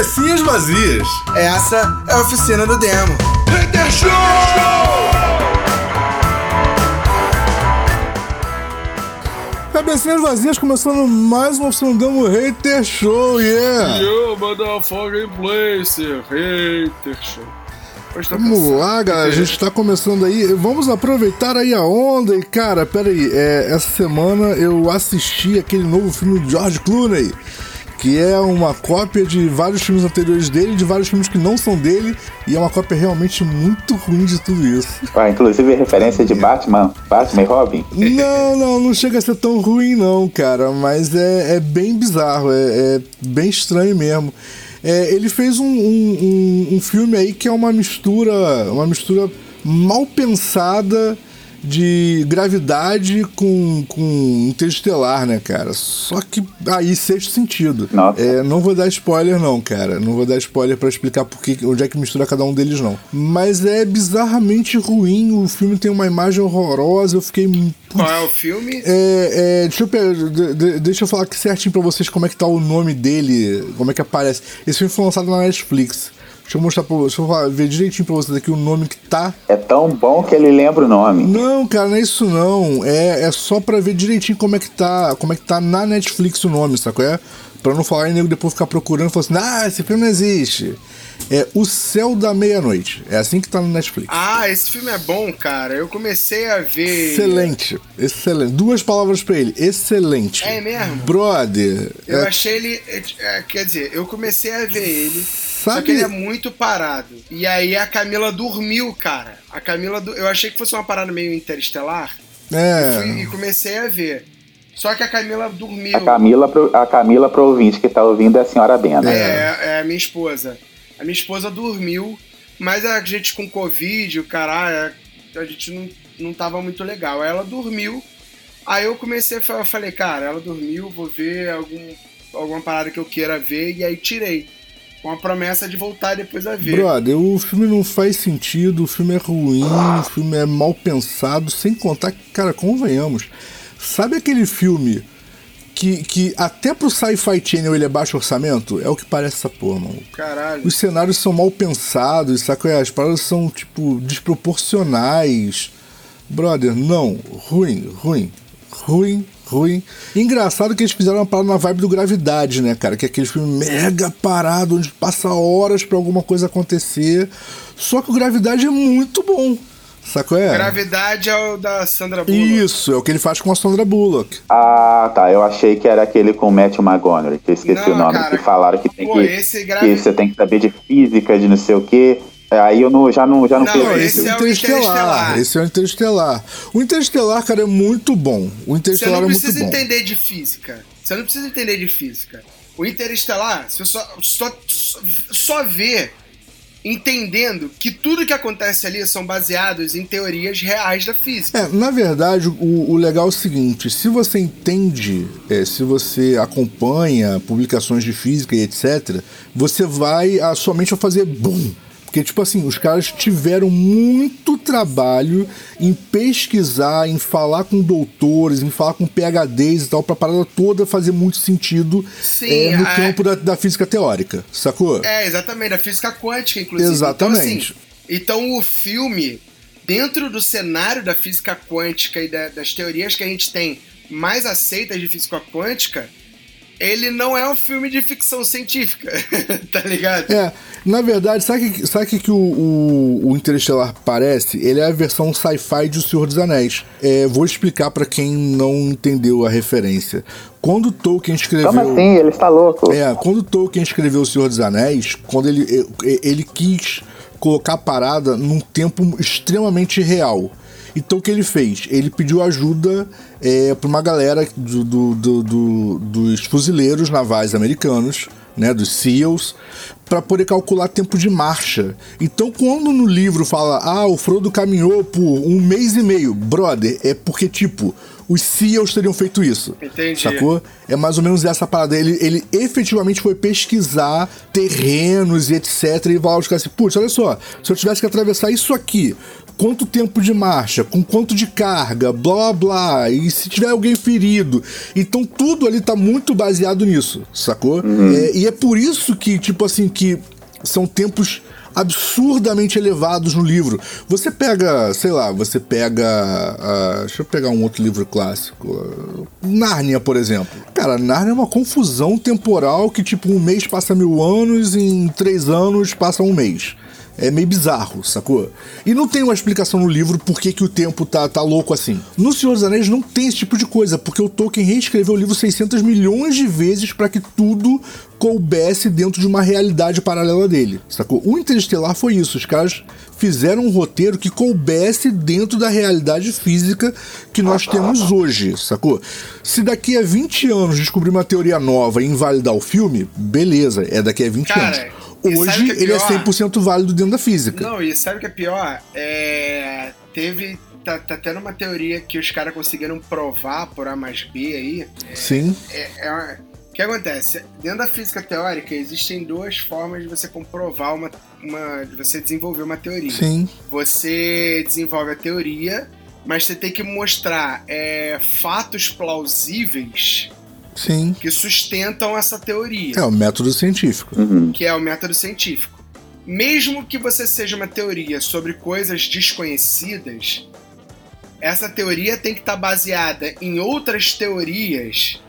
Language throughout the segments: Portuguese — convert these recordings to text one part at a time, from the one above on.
Cabecinhas vazias. Essa é a oficina do demo. Hater Show! Cabecinhas vazias começando mais uma oficina do demo Hater Show, yeah! Yo, motherfucking place, hater show. Tá Vamos lá, galera, a gente tá começando aí. Vamos aproveitar aí a onda. E, cara, pera aí, é, essa semana eu assisti aquele novo filme do George Clooney, que é uma cópia de vários filmes anteriores dele, de vários filmes que não são dele, e é uma cópia realmente muito ruim de tudo isso. Ah, inclusive referência de Batman, Batman e Robin. Não, não, não chega a ser tão ruim, não, cara, mas é, é bem bizarro, é, é bem estranho mesmo. É, ele fez um, um, um, um filme aí que é uma mistura, uma mistura mal pensada de gravidade com, com interestelar, né, cara? Só que aí sexto sentido. Nossa. É, não vou dar spoiler, não, cara. Não vou dar spoiler pra explicar por que, onde é que mistura cada um deles, não. Mas é bizarramente ruim. O filme tem uma imagem horrorosa. Eu fiquei. Qual é o filme? É, é, deixa, eu, pe- de- de- deixa eu falar aqui certinho pra vocês como é que tá o nome dele, como é que aparece. Esse filme foi lançado na Netflix. Deixa eu mostrar pra vocês, deixa eu ver direitinho pra vocês aqui o nome que tá. É tão bom que ele lembra o nome. Não, cara, não é isso não. É, é só pra ver direitinho como é que tá, como é que tá na Netflix o nome, sacou? É? Pra não falar e nego depois ficar procurando e falar assim, ah, esse filme não existe. É O Céu da Meia-Noite. É assim que tá no Netflix. Ah, esse filme é bom, cara. Eu comecei a ver. Excelente, excelente. Duas palavras pra ele, excelente. É mesmo? Brother, Eu é- achei ele. é, é, quer dizer, eu comecei a ver ele. Só Sabe- que ele é muito parado. E aí a Camila dormiu, cara. A Camila. do- Eu achei que fosse uma parada meio interestelar. é, E, fui- e comecei a ver. Só que a Camila dormiu. A Camila, pro- a Camila pro ouvinte que tá ouvindo é a senhora Bena. É, é a minha esposa. A minha esposa dormiu, mas a gente com Covid, o caralho, a gente não, não tava muito legal. Aí ela dormiu. Aí eu comecei a falar, eu falei, cara, ela dormiu, vou ver algum, alguma parada que eu queira ver, e aí tirei. Com a promessa de voltar depois a ver. Brother, o filme não faz sentido, o filme é ruim, o filme é mal pensado, sem contar que, cara, convenhamos. Sabe aquele filme que, que até pro Sci-Fi Channel ele é baixo orçamento? É o que parece essa porra, mano. Caralho. Os cenários são mal pensados, saca? As paradas são, tipo, desproporcionais. Brother, não. Ruim, ruim. Ruim, ruim. Engraçado que eles fizeram uma parada na vibe do Gravidade, né, cara? Que é aquele filme mega parado, onde passa horas pra alguma coisa acontecer. Só que o Gravidade é muito bom. Sacou? É? Gravidade é o da Sandra Bullock. Isso, é o que ele faz com a Sandra Bullock. Ah, tá. Eu achei que era aquele com o Matthew McConaughey, que eu esqueci Não, o nome, cara. que falaram que tem Pô, que, esse que você tem que saber de física, de não sei o quê. Aí eu não, já não, já não, Não, Não, esse esse é é o Interestelar. Interestelar. Esse é o Interestelar. O Interestelar, cara, é muito bom. O Você Interestelar não é muito precisa bom. entender de física. Você não precisa entender de física. O Interestelar, você só, só, só vê entendendo que tudo que acontece ali são baseados em teorias reais da física. É, na verdade, o, o legal é o seguinte: se você entende, é, se você acompanha publicações de física e etc., você vai, a sua mente vai fazer boom. Porque, tipo assim, os caras tiveram muito trabalho em pesquisar, em falar com doutores, em falar com PHDs e tal, pra parada toda fazer muito sentido Sim, é, no a- campo da, da física teórica, sacou? É, exatamente, da física quântica, inclusive. Exatamente. Então, assim, então o filme, dentro do cenário da física quântica e da- das teorias que a gente tem mais aceitas de física quântica, ele não é um filme de ficção científica, tá ligado? É, na verdade, sabe que, sabe que, que o, o, o Interestelar parece? Ele é a versão sci-fi de O Senhor dos Anéis. É, vou explicar pra quem não entendeu a referência. Quando Tolkien escreveu. Como assim? Ele está louco. É, quando Tolkien escreveu O Senhor dos Anéis, quando ele, ele quis colocar a parada num tempo extremamente real. Então o que ele fez? Ele pediu ajuda é, para uma galera do, do- do- do- dos fuzileiros navais americanos, né, dos SEALs, para poder calcular tempo de marcha. Então quando no livro fala, ah, o Frodo caminhou por um mês e meio, brother, é porque tipo os SEALs teriam feito isso. Entendi. Sacou? É mais ou menos essa parada. Ele, ele efetivamente foi pesquisar terrenos e etc. E vai lá os caras assim, putz, olha só, se eu tivesse que atravessar isso aqui quanto tempo de marcha, com quanto de carga, blá blá, e se tiver alguém ferido. Então tudo ali tá muito baseado nisso, sacou? É, e é por isso que, tipo assim, que são tempos absurdamente elevados no livro. Você pega, sei lá, você pega. ah, deixa eu pegar um outro livro clássico. ah, Nárnia, por exemplo. Cara, Nárnia é uma confusão temporal que, tipo, um mês passa mil anos e em três anos passa um mês. É meio bizarro, sacou? E não tem uma explicação no livro por que, que o tempo tá, tá louco assim. No Senhor dos Anéis não tem esse tipo de coisa, porque o Tolkien reescreveu o livro 600 milhões de vezes para que tudo coubesse dentro de uma realidade paralela dele, sacou? O Interestelar foi isso, os caras fizeram um roteiro que coubesse dentro da realidade física que nós temos hoje, sacou? Se daqui a 20 anos descobrir uma teoria nova e invalidar o filme, beleza, é daqui a 20 Cara, anos. Hoje é ele é pior? 100% válido dentro da física. Não, e sabe o que é pior? É. Teve. Tá, tá tendo uma teoria que os caras conseguiram provar por A mais B aí. Sim, É, é O que acontece? Dentro da física teórica existem duas formas de você comprovar uma. uma de você desenvolver uma teoria. sim, Você desenvolve a teoria, mas você tem que mostrar é, fatos plausíveis sim. que sustentam essa teoria. É o método científico. Uhum. que é o método científico. Mesmo que você seja uma teoria sobre coisas desconhecidas, essa teoria tem que estar baseada em outras teorias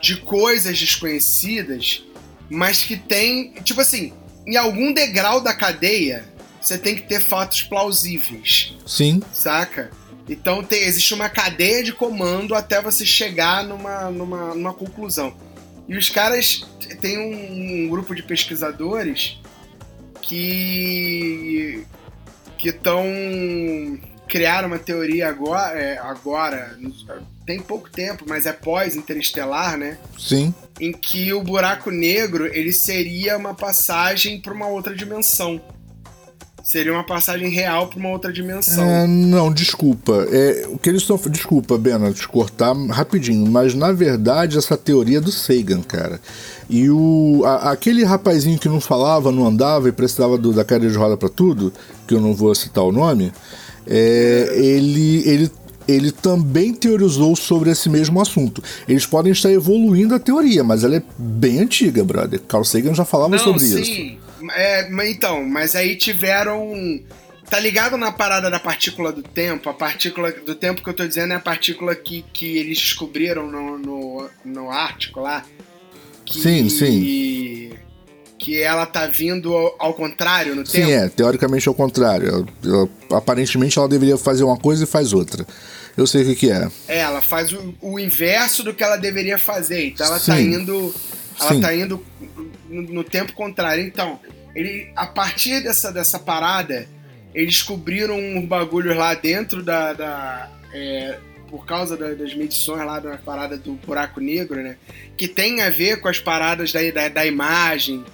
de coisas desconhecidas, mas que tem, tipo assim, em algum degrau da cadeia, você tem que ter fatos plausíveis, Sim, saca? Então tem- existe uma cadeia de comando até você chegar numa, numa, numa conclusão. E os caras têm um, um grupo de pesquisadores que que estão criaram uma teoria agora, é, agora tem pouco tempo, mas é pós interestelar, né? sim. Em que o buraco negro ele seria uma passagem para uma outra dimensão. Seria uma passagem real para uma outra dimensão. É, não, desculpa. É, o que eles estão. Desculpa, Bena, te cortar rapidinho, mas na verdade essa teoria é do Sagan, cara. E o, a- aquele rapazinho que não falava, não andava e precisava do- da cadeira de roda pra tudo, que eu não vou citar o nome, é, ele, ele, ele também teorizou sobre esse mesmo assunto. Eles podem estar evoluindo a teoria, mas ela é bem antiga, brother. Carl Sagan já falava sobre isso. Sim. É, então, mas aí tiveram. Tá ligado na parada da partícula do tempo? A partícula do tempo que eu tô dizendo é a partícula que, que eles descobriram no, no, no Ártico lá. Que, Sim, sim. Que ela tá vindo ao, ao contrário no Sim, tempo. é, teoricamente é o contrário. Ela- ela- aparentemente ela deveria fazer uma coisa e faz outra. Eu sei o que, que é. É, ela faz o, o inverso do que ela deveria fazer. Então ela tá Sim. indo. Ela Sim. tá indo no, no tempo contrário. Então, ele, a partir dessa, dessa parada, eles descobriram uns bagulhos lá dentro da. da, é, por causa da- das medições lá da parada do buraco negro, né? Que tem a ver com as paradas da, da, da imagem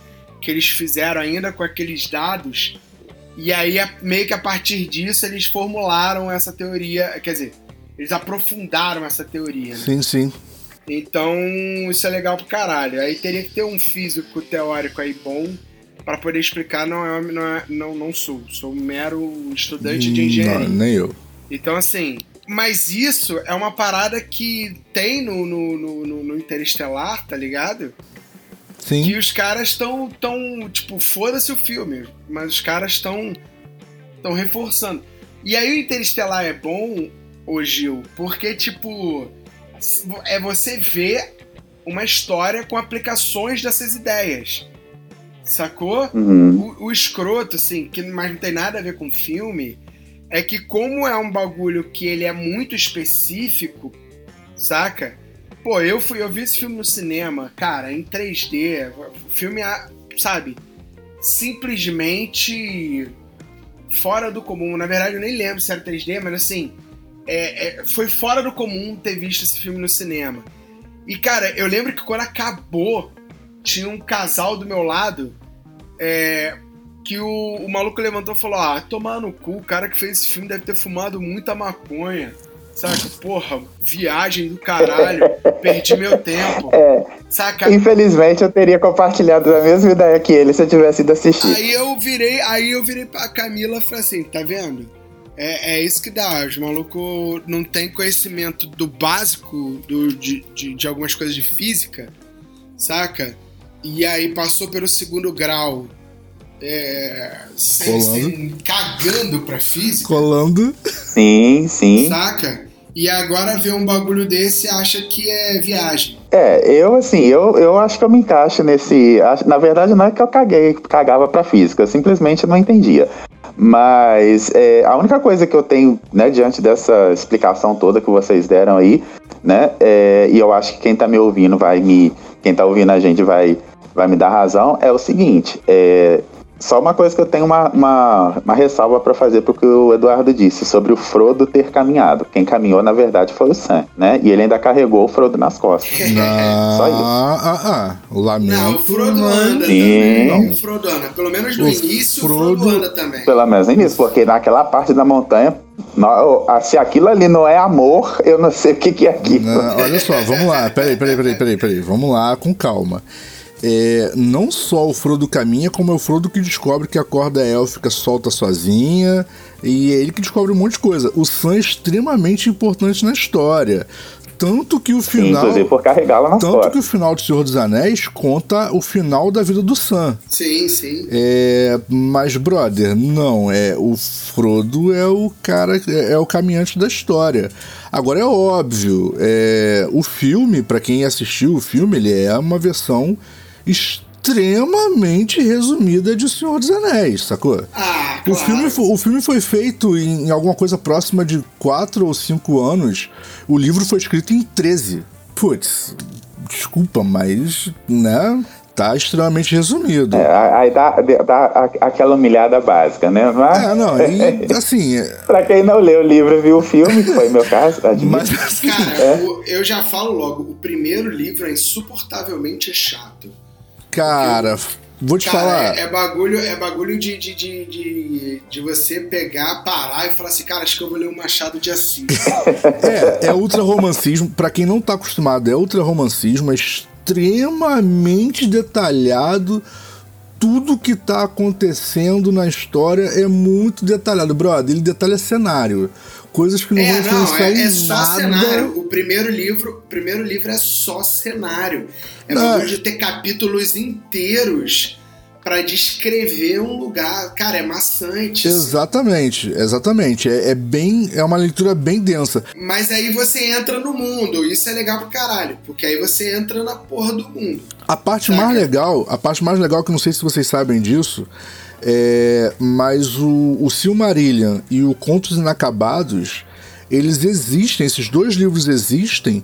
que eles fizeram ainda com aqueles dados. E aí, meio que a partir disso, eles formularam essa teoria. Quer dizer, eles aprofundaram essa teoria, né? Sim, sim. Então, isso é legal pro caralho. Aí teria que ter um físico teórico aí bom pra poder explicar. Não, é, não, é- não, não sou. Sou um mero estudante de Hum, engenharia. Não, nem eu. Então, assim. Mas isso é uma parada que tem no, no, no, no- no Interestelar, tá ligado? Sim. Que os caras estão, tão, tipo, foda-se o filme, mas os caras estão estão reforçando. E aí o Interestelar é bom, ô Gil, porque, tipo, é você ver uma história com aplicações dessas ideias. Sacou? Uhum. O, o escroto, assim, que mas não tem nada a ver com filme, é que como é um bagulho que ele é muito específico, saca? Pô, eu fui, eu vi esse filme no cinema, cara, em 3D, o filme, sabe, simplesmente fora do comum. Na verdade, eu nem lembro se era 3D, mas assim, é- é- foi fora do comum ter visto esse filme no cinema. E, cara, eu lembro que quando acabou, tinha um casal do meu lado é, que o, o maluco levantou e falou: Ah, tomar no cu, o cara que fez esse filme deve ter fumado muita maconha. Saca? Porra, viagem do caralho, perdi meu tempo. É, Saca? infelizmente eu teria compartilhado a mesma ideia que ele se eu tivesse ido assistir. Aí eu virei, aí eu virei pra Camila e falei assim, tá vendo? É, é isso que dá. Os malucos não têm conhecimento do básico do, de, de, de algumas coisas de física, saca? E aí passou pelo segundo grau. É, sem, Colando. sem- cagando pra física, Colando. Sim, sim. saca? E agora vê um bagulho desse e acha que é viagem. É, eu assim, eu, eu acho que eu me encaixo nesse. Na verdade, não é que eu caguei, cagava pra física, eu simplesmente não entendia. Mas é, a única coisa que eu tenho, né, diante dessa explicação toda que vocês deram aí, né, é, e eu acho que quem tá me ouvindo vai me. Quem tá ouvindo a gente vai, vai me dar razão, é o seguinte: é, só uma coisa que eu tenho uma, uma, uma ressalva pra fazer pro que o Eduardo disse sobre o Frodo ter caminhado. Quem caminhou, na verdade, foi o Sam, né? E ele ainda carregou o Frodo nas costas. Ah, Só isso. ah, ah. Lamento. Não, o Frodo mas- anda Sim. também. O Frodo anda. Pelo menos no O início, o Frodo Frodo- anda também. Pelo menos nisso, porque naquela parte da montanha, se aquilo ali não é amor, eu não sei o que, que é aquilo. Não, olha só, vamos lá. Peraí, peraí, peraí, peraí, peraí. Vamos lá, com calma. É, não só o Frodo caminha, como é o Frodo que descobre que a corda élfica solta sozinha. E é ele que descobre um monte de coisa. O Sam é extremamente importante na história. Tanto que o final. Inclusive por carregá-la nas Tanto que o final de Senhor dos Anéis conta o final da vida do Sam. Sim, sim. É, mas, brother, não, é o Frodo é o cara, é, é o caminhante da história. Agora é óbvio, é, o filme, pra quem assistiu o filme, ele é uma versão extremamente resumida de Senhor dos Anéis, sacou? Ah, O claro. filme, fo- o filme foi feito em, em alguma coisa próxima de 4 ou 5 anos. O livro foi escrito em 13. Putz, desculpa, mas, né? Tá extremamente resumido. É, aí dá, dá aquela humilhada básica, né? Mas, É, não, e assim, é, pra quem não leu o livro e viu o filme, que foi meu caso, admito. mas assim, Cara, o- eu já falo logo, o primeiro livro é insuportavelmente chato. Cara, vou te Cara, falar. é, é bagulho, é bagulho de, de, de, de, de você pegar, parar e falar assim, cara, acho que eu vou ler o Machado de Assis. É, é ultra romancismo, pra quem não tá acostumado, é ultra romancismo, é extremamente detalhado. Tudo que tá acontecendo na história é muito detalhado, brother. Ele detalha cenário, coisas que não vão É, não, influenciar é, é só nada. cenário. O primeiro livro, o primeiro livro é só cenário. É Não, bagulho é- de ter capítulos inteiros pra descrever um lugar. Cara, é maçante. assim. Exatamente, exatamente. É, é bem, é uma leitura bem densa. Mas aí você entra no mundo. Isso é legal pro caralho. Porque aí você entra na porra do mundo. A parte Saca? mais legal, a parte mais legal que não sei se vocês sabem disso, é, mas o, o Silmarillion e o Contos Inacabados, eles existem, esses dois livros existem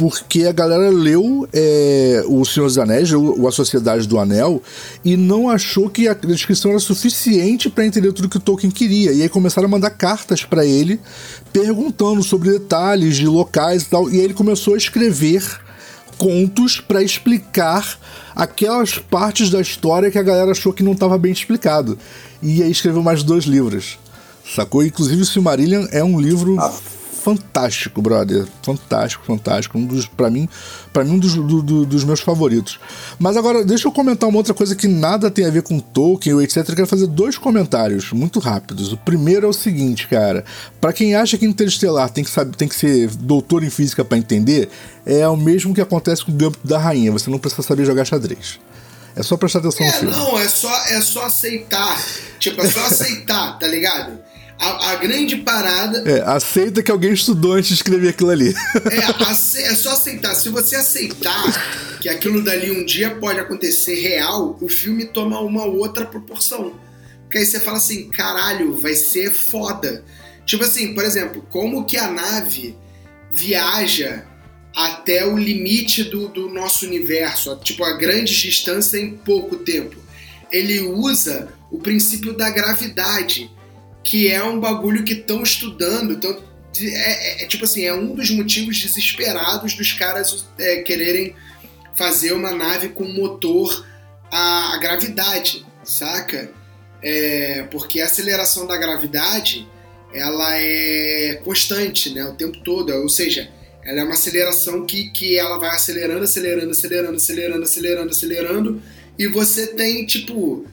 porque a galera leu é, O Senhor dos Anéis, leu A Sociedade do Anel, e não achou que a descrição era suficiente para entender tudo que o Tolkien queria. E aí começaram a mandar cartas para ele, perguntando sobre detalhes de locais e tal. E aí ele começou a escrever contos para explicar aquelas partes da história que a galera achou que não estava bem explicado. E aí escreveu mais dois livros. Sacou? Inclusive o Silmarillion é um livro fantástico, brother. Fantástico, fantástico. Um dos, para mim, para mim um dos, do- do- dos meus favoritos. Mas agora, deixa eu comentar uma outra coisa que nada tem a ver com Tolkien ou etc. Eu quero fazer dois comentários muito rápidos. O primeiro é o seguinte, cara. Para quem acha que Interestelar tem que, saber, tem que ser doutor em física para entender, é o mesmo que acontece com o Gambito da Rainha. Você não precisa saber jogar xadrez. É só prestar atenção no É, filme. não, é só, é só aceitar. Tipo, é só aceitar, tá ligado? A, a grande parada É, aceita que alguém estudou antes de escrever aquilo ali. é, é só aceitar. Se você aceitar que aquilo dali um dia pode acontecer real, o filme toma uma outra proporção. Porque aí você fala assim, caralho, vai ser foda. Tipo assim, por exemplo, como que a nave viaja até o limite do, do nosso universo, tipo, a grandes distâncias em pouco tempo. Ele usa o princípio da gravidade, que é um bagulho que estão estudando. Tão, é, é- é tipo assim, é um dos motivos desesperados dos caras é, quererem fazer uma nave com motor a, a gravidade, saca? É, porque a aceleração da gravidade ela é constante, né, o tempo todo, ou seja, ela é uma aceleração que, que ela vai acelerando, acelerando, acelerando, acelerando, acelerando, acelerando, e você tem, tipo,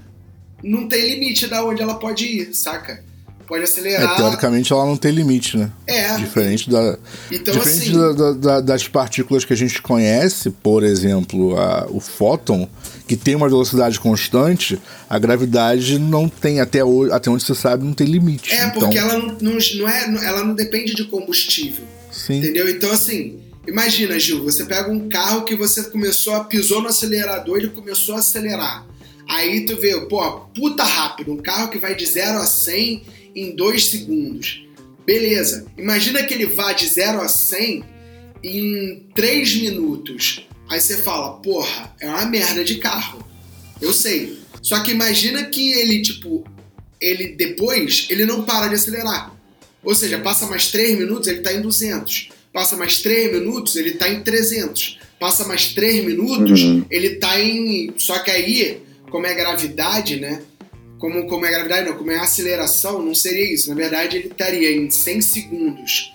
não tem limite da onde ela pode ir, saca? pode É, acelerar. teoricamente ela não tem limite, né? É. Diferente, da, Então, diferente assim- da- da- das partículas que a gente conhece, por exemplo, a- o fóton, que tem uma velocidade constante, a gravidade não tem, até, hoje, até onde você sabe, não tem limite. É, então, porque ela não, não, não é, ela não depende de combustível. Sim. Entendeu? Então, assim, imagina, Gil, você pega um carro que você começou a pisou no acelerador, ele começou a acelerar. Aí tu vê, pô, puta rápido, um carro que vai de 0 a 100 em 2 segundos. Beleza. Imagina que ele vá de 0 a 100 em 3 minutos. Aí você fala, porra, é uma merda de carro. Eu sei. Só que imagina que ele, tipo, ele depois, ele não para de acelerar. Ou seja, passa mais 3 minutos, ele tá em 200. Passa mais 3 minutos, ele tá em 300. Passa mais 3 minutos, Uhum. ele tá em. Só que aí, como é gravidade, né? Como, como é gravidade, não, como é aceleração, não seria isso. Na verdade, ele estaria em 100 segundos,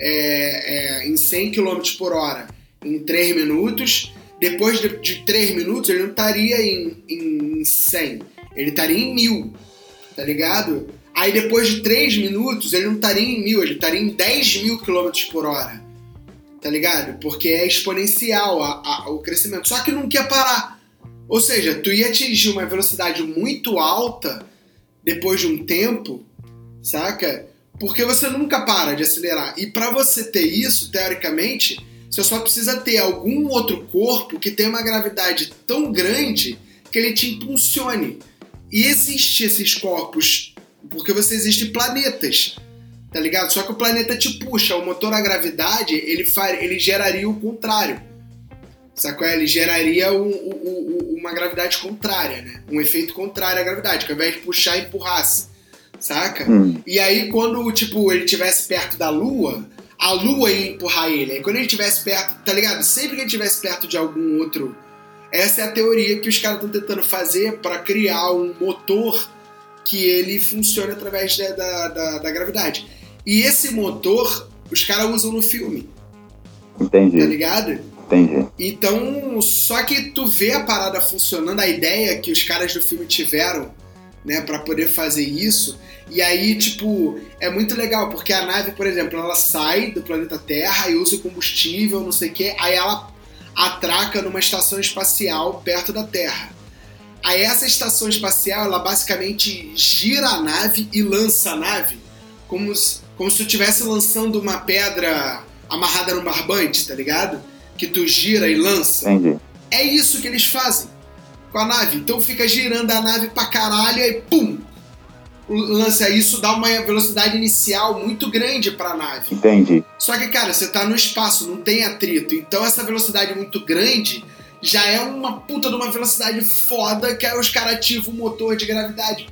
é, é, em 100 km por hora, em 3 minutos. Depois de, de 3 minutos, ele não estaria em, em 100, ele estaria em 1000, tá ligado? Aí depois de 3 minutos, ele não estaria em 1000, ele estaria em 10 mil km por hora, tá ligado? Porque é exponencial a- a- o crescimento. Só que não quer parar. Ou seja, tu ia atingir uma velocidade muito alta depois de um tempo, saca? Porque você nunca para de acelerar. E para você ter isso, teoricamente, você só precisa ter algum outro corpo que tenha uma gravidade tão grande que ele te impulsione. E existem esses corpos, porque você existe planetas, tá ligado? Só que o planeta te puxa, o motor a gravidade, ele, fa- ele geraria o contrário. Sacou? Ele geraria um- um- um- uma gravidade contrária, né? Um efeito contrário à gravidade, que ao invés de puxar, empurrasse. Saca? Hum. E aí, quando, tipo, ele estivesse perto da Lua, a Lua ia empurrar ele. Aí, quando ele estivesse perto, tá ligado? Sempre que ele estivesse perto de algum outro. Essa é a teoria que os caras estão tentando fazer para criar um motor que ele funcione através da, da, da- da gravidade. E esse motor, os caras usam no filme, tá Entendi, ligado? entendi. Então, só que tu vê a parada funcionando, a ideia que os caras do filme tiveram, né, para poder fazer isso. E aí, tipo, é muito legal, porque a nave, por exemplo, ela sai do planeta Terra e usa o combustível, não sei o quê, aí ela atraca numa estação espacial perto da Terra. Aí essa estação espacial, ela basicamente gira a nave e lança a nave como se, como se tu estivesse lançando uma pedra amarrada num barbante, tá ligado? Que tu gira e lança. Entendi. É isso que eles fazem com a nave. Então fica girando a nave pra caralho e pum! Lança isso, dá uma velocidade inicial muito grande pra nave. Entendi. Só que, cara, você tá no espaço, não tem atrito. Então essa velocidade muito grande já é uma puta de uma velocidade foda que aí os caras ativam o motor de gravidade.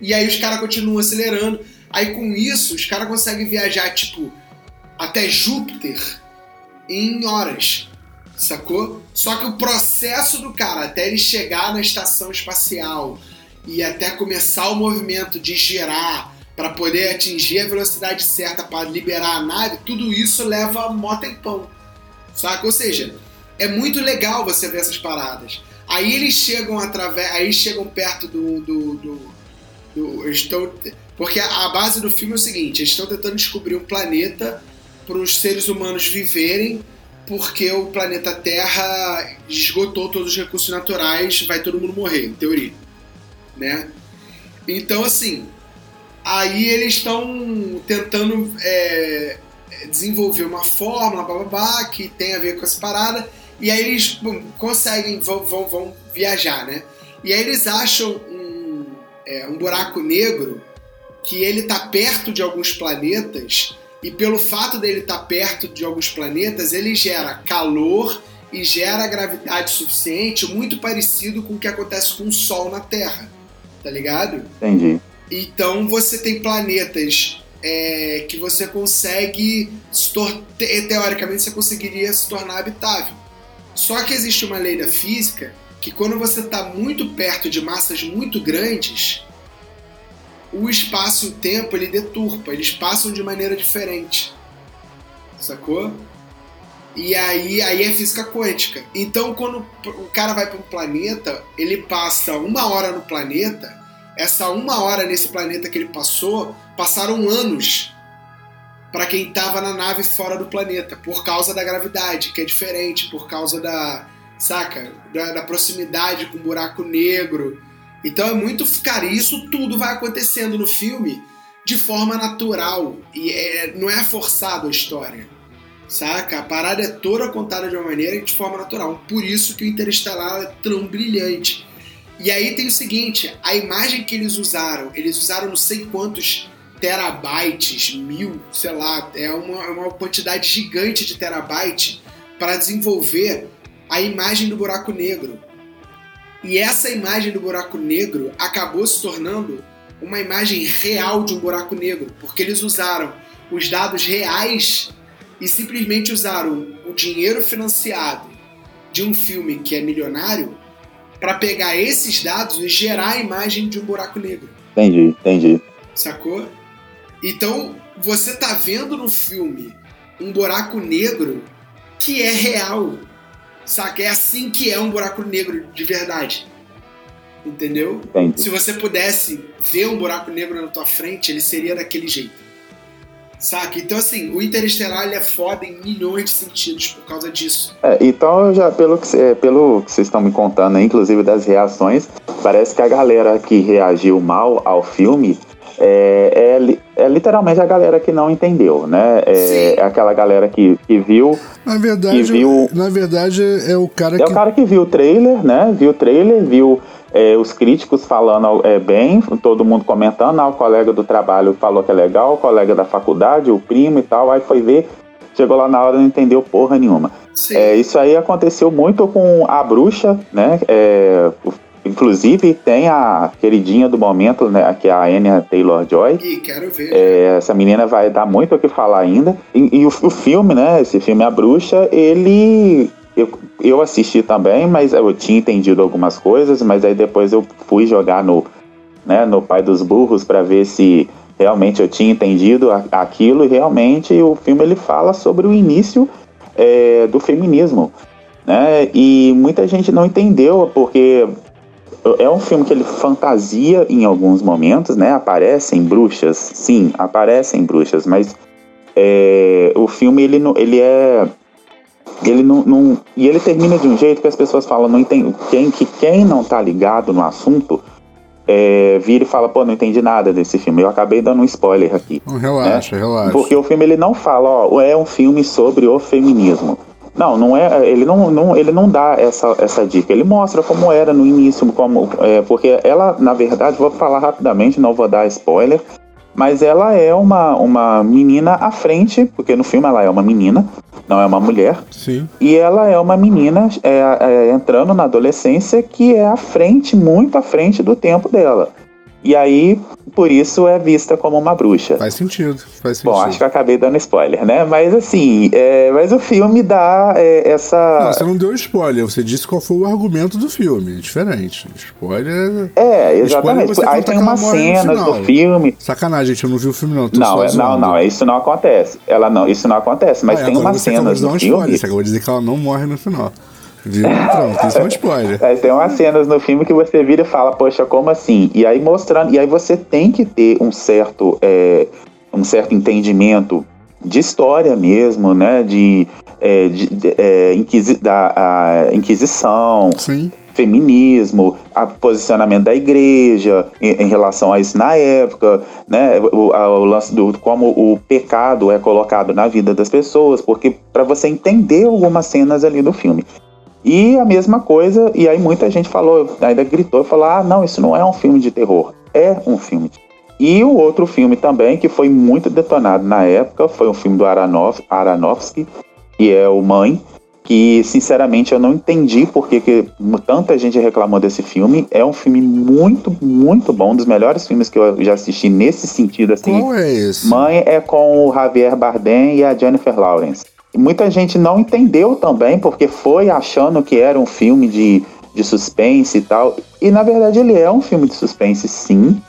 E aí os caras continuam acelerando. Aí com isso, os caras conseguem viajar, tipo, até Júpiter em horas. Sacou? Só que o processo do cara até ele chegar na estação espacial e até começar o movimento de girar para poder atingir a velocidade certa para liberar a nave, tudo isso leva mó tempão. Saca? Ou seja, é muito legal você ver essas paradas. Aí eles chegam através. Aí chegam perto do. do, do, do- porque a base do filme é o seguinte: eles estão tentando descobrir um planeta para os seres humanos viverem, porque o planeta Terra esgotou todos os recursos naturais, vai todo mundo morrer, em teoria. Né? Então, assim, aí eles estão tentando é, desenvolver uma fórmula, bababá, que tem a ver com essa parada, e aí eles bom, conseguem, vão, vão, vão viajar, né? E aí eles acham um, é, um buraco negro que ele tá perto de alguns planetas, e pelo fato dele estar perto de alguns planetas, ele gera calor e gera gravidade suficiente, muito parecido com o que acontece com o Sol na Terra, tá ligado? Entendi. Então você tem planetas é, que você consegue, teoricamente, você conseguiria se tornar habitável. Só que existe uma lei da física que quando você está muito perto de massas muito grandes, o espaço e o tempo ele deturpa, eles passam de maneira diferente. Sacou? E aí, aí é física quântica. Então, quando o cara vai para um planeta, ele passa uma hora no planeta essa uma hora nesse planeta que ele passou, passaram anos para quem estava na nave fora do planeta, por causa da gravidade, que é diferente, por causa da, saca, da, da proximidade com o buraco negro. Então é muito, cara, isso tudo vai acontecendo no filme de forma natural e é, não é forçado a história. Saca? A parada é toda contada de uma maneira de forma natural. Por isso que o Interestelar é tão brilhante. E aí tem o seguinte: a imagem que eles usaram, eles usaram não sei quantos terabytes, mil, sei lá, é uma, é uma quantidade gigante de terabyte para desenvolver a imagem do buraco negro. E essa imagem do buraco negro acabou se tornando uma imagem real de um buraco negro, porque eles usaram os dados reais e simplesmente usaram o dinheiro financiado de um filme que é milionário para pegar esses dados e gerar a imagem de um buraco negro. Entendi, entendi. Sacou? Então, você tá vendo no filme um buraco negro que é real. Saca? É assim que é um buraco negro de verdade. Entendeu? Entendi. Se você pudesse ver um buraco negro na tua frente, ele seria daquele jeito. Saca? Então, assim, o Interestelar ele é foda em milhões de sentidos por causa disso. É, então, já pelo que, cê- pelo que vocês estão me contando, inclusive das reações, parece que a galera que reagiu mal ao filme é, é é literalmente a galera que não entendeu, né? É, Sim. é aquela galera que, que viu. Na verdade, Que viu- na verdade é o cara É que o cara que viu o trailer, né? Viu o trailer, viu é, os críticos falando é, bem, todo mundo comentando, ah, o colega do trabalho falou que é legal, o colega da faculdade, o primo e tal, aí foi ver, chegou lá na hora e não entendeu porra nenhuma. Sim. É, isso aí aconteceu muito com a bruxa, né? É, inclusive tem a queridinha do momento, né? Que é a Anya Taylor-Joy. Ih, quero ver. É, essa menina vai dar muito o que falar ainda. E, e o, o filme, né? Esse filme A Bruxa, ele. Eu, eu assisti também, mas eu tinha entendido algumas coisas, mas aí depois eu fui jogar no, né, no Pai dos Burros para ver se realmente eu tinha entendido a- aquilo e realmente o filme ele fala sobre o início é, do feminismo, né? E muita gente não entendeu porque é um filme que ele fantasia em alguns momentos, né? Aparecem bruxas, sim, aparecem bruxas, mas é, o filme ele, não- ele é ele não, não- e ele termina de um jeito que as pessoas falam não entende quem que quem não tá ligado no assunto é, vira e fala pô não entendi nada desse filme eu acabei dando um spoiler aqui relaxa, relaxa. porque o filme ele não fala, ó, é um filme sobre o feminismo. Não, não é. Ele não, não, ele não dá essa, essa dica. Ele mostra como era no início, como, é, porque ela, na verdade, vou falar rapidamente, não vou dar spoiler, mas ela é uma, uma menina à frente, porque no filme ela é uma menina, não é uma mulher, Sim. e ela é uma menina é, é, entrando na adolescência que é à frente, muito à frente do tempo dela. E aí, por isso, é vista como uma bruxa. Faz sentido. Faz sentido. Bom, acho que eu acabei dando spoiler, né? Mas assim, é, mas o filme dá é, essa. Não, você não deu spoiler, você disse qual foi o argumento do filme. É diferente. Spoiler. É, Spoiler exatamente. você Aí tem no cenas do filme. Sacanagem, gente, eu não vi o filme, não. tô Não, é- não, não, isso não acontece. Ela não, isso não acontece, mas Ah, tem agora umas você acabou cenas de dar no um filme. spoiler. Você acabou de dizer que ela não morre no final. Pronto, isso é um spoiler. Aí tem umas cenas no filme que você vira e fala, poxa, como assim? E aí mostrando, e aí você tem que ter um certo, é, um certo entendimento de história mesmo, né? De, é, de- de- é, inquisi- da Inquisição, Sim. feminismo, a posicionamento da igreja em, em relação a isso na época, né? O, a- o lance do como o pecado é colocado na vida das pessoas, porque para você entender algumas cenas ali do filme. E a mesma coisa, e aí muita gente falou, ainda gritou e falou: ah, não, isso não é um filme de terror. É um filme. E o outro filme também, que foi muito detonado na época, foi um filme do Aronof, Aronofsky, que é o Mãe, que sinceramente eu não entendi porque que tanta gente reclamou desse filme. É um filme muito, muito bom, um dos melhores filmes que eu já assisti nesse sentido, assim. Qual é esse? Mãe é com o Javier Bardem e a Jennifer Lawrence. Muita gente não entendeu também, porque foi achando que era um filme de, de suspense e tal. E na verdade ele é um filme de suspense, sim,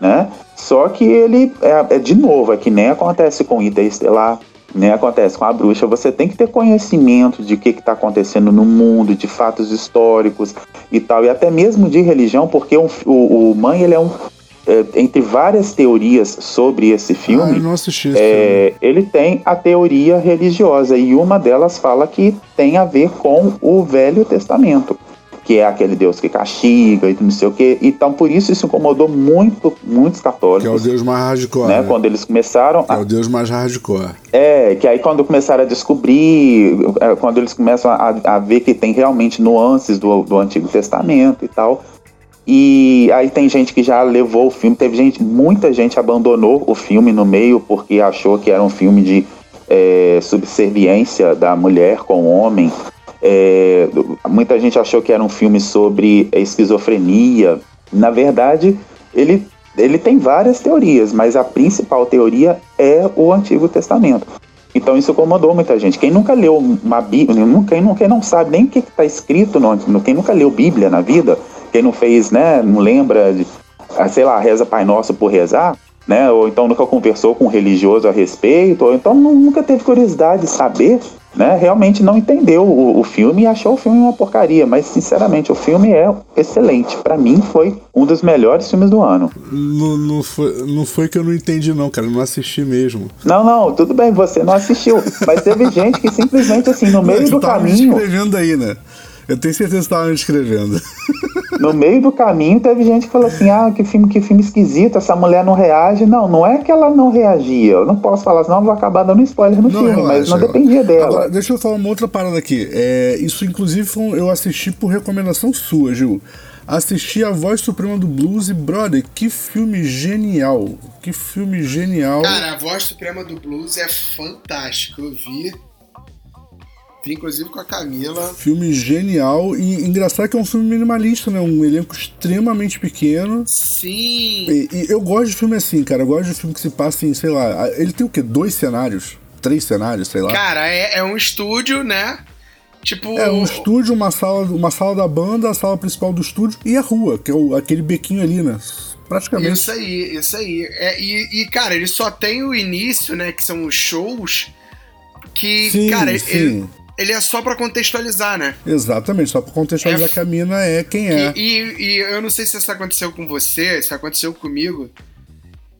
né? Só que ele é, é de novo, é que nem acontece com Interestelar, né, acontece com a bruxa, você tem que ter conhecimento de o que está acontecendo no mundo, de fatos históricos e tal, e até mesmo de religião, porque um, o, o Mãe ele é um entre várias teorias sobre esse filme, Ah, assisti esse é, ele tem a teoria religiosa e uma delas fala que tem a ver com o Velho Testamento, que é aquele Deus que castiga e não sei o que. Então por isso isso incomodou muito muitos Que é o católicos, Deus mais hardcore. né? né? Quando eles começaram é a o Deus mais hardcore. é, que aí quando começaram a descobrir, é, quando eles começam a, a ver que tem realmente nuances do, do Antigo Testamento e tal. E aí tem gente que já levou o filme, teve gente, muita gente abandonou o filme no meio porque achou que era um filme de é, subserviência da mulher com o homem. É, muita gente achou que era um filme sobre esquizofrenia. Na verdade, ele, ele tem várias teorias, mas a principal teoria é o Antigo Testamento. Então isso incomodou muita gente. Quem nunca leu uma Bíblia, quem quem não sabe nem o que está escrito, no- quem nunca leu Bíblia na vida, quem não fez, né, não lembra, de, ah, sei lá, reza Pai Nosso por rezar, né, ou então nunca conversou com um religioso a respeito, ou então nu- nunca teve curiosidade de saber, né, realmente não entendeu o, o filme e achou o filme uma porcaria. Mas sinceramente, o filme é excelente. Para mim, foi um dos melhores filmes do ano. Não, não, foi, não foi que eu não entendi, não, cara. Eu não assisti mesmo. Não, não, tudo bem, você não assistiu, mas teve gente que simplesmente assim no meio do tava me caminho escrevendo aí, né? Eu tenho certeza que tu tava me escrevendo. No meio do caminho teve gente que falou assim: ah, que filme, que filme esquisito, essa mulher não reage. Não, não é que ela não reagia. Eu não posso falar, senão eu vou acabar dando spoiler no filme, mas não relaxa. dependia dela. Agora, deixa eu falar uma outra parada aqui. É, isso, inclusive, foi um- eu assisti por recomendação sua, Gil. Assisti A Voz Suprema do Blues e, brother, que filme genial. Que filme genial. Cara, a voz suprema do blues é fantástica. Eu vi. Inclusive com a Camila. Filme genial e engraçado que é um filme minimalista, né? Um elenco extremamente pequeno. Sim! E, e eu gosto de filme assim, cara. Eu gosto de filme que se passa em, sei lá, ele tem o quê? Dois cenários? Três cenários, sei lá. Cara, é, é um estúdio, né? Tipo. É um estúdio, uma sala, uma sala da banda, a sala principal do estúdio e a rua, que é o- aquele bequinho ali, né? Praticamente. Isso aí, isso aí. É, e, e, cara, ele só tem o início, né? Que são os shows. Que, Sim, cara, sim. Ele, ele é só pra contextualizar, né? Exatamente, só pra contextualizar É- que a mina é quem é. E, e- e eu não sei se isso aconteceu com você, se aconteceu comigo.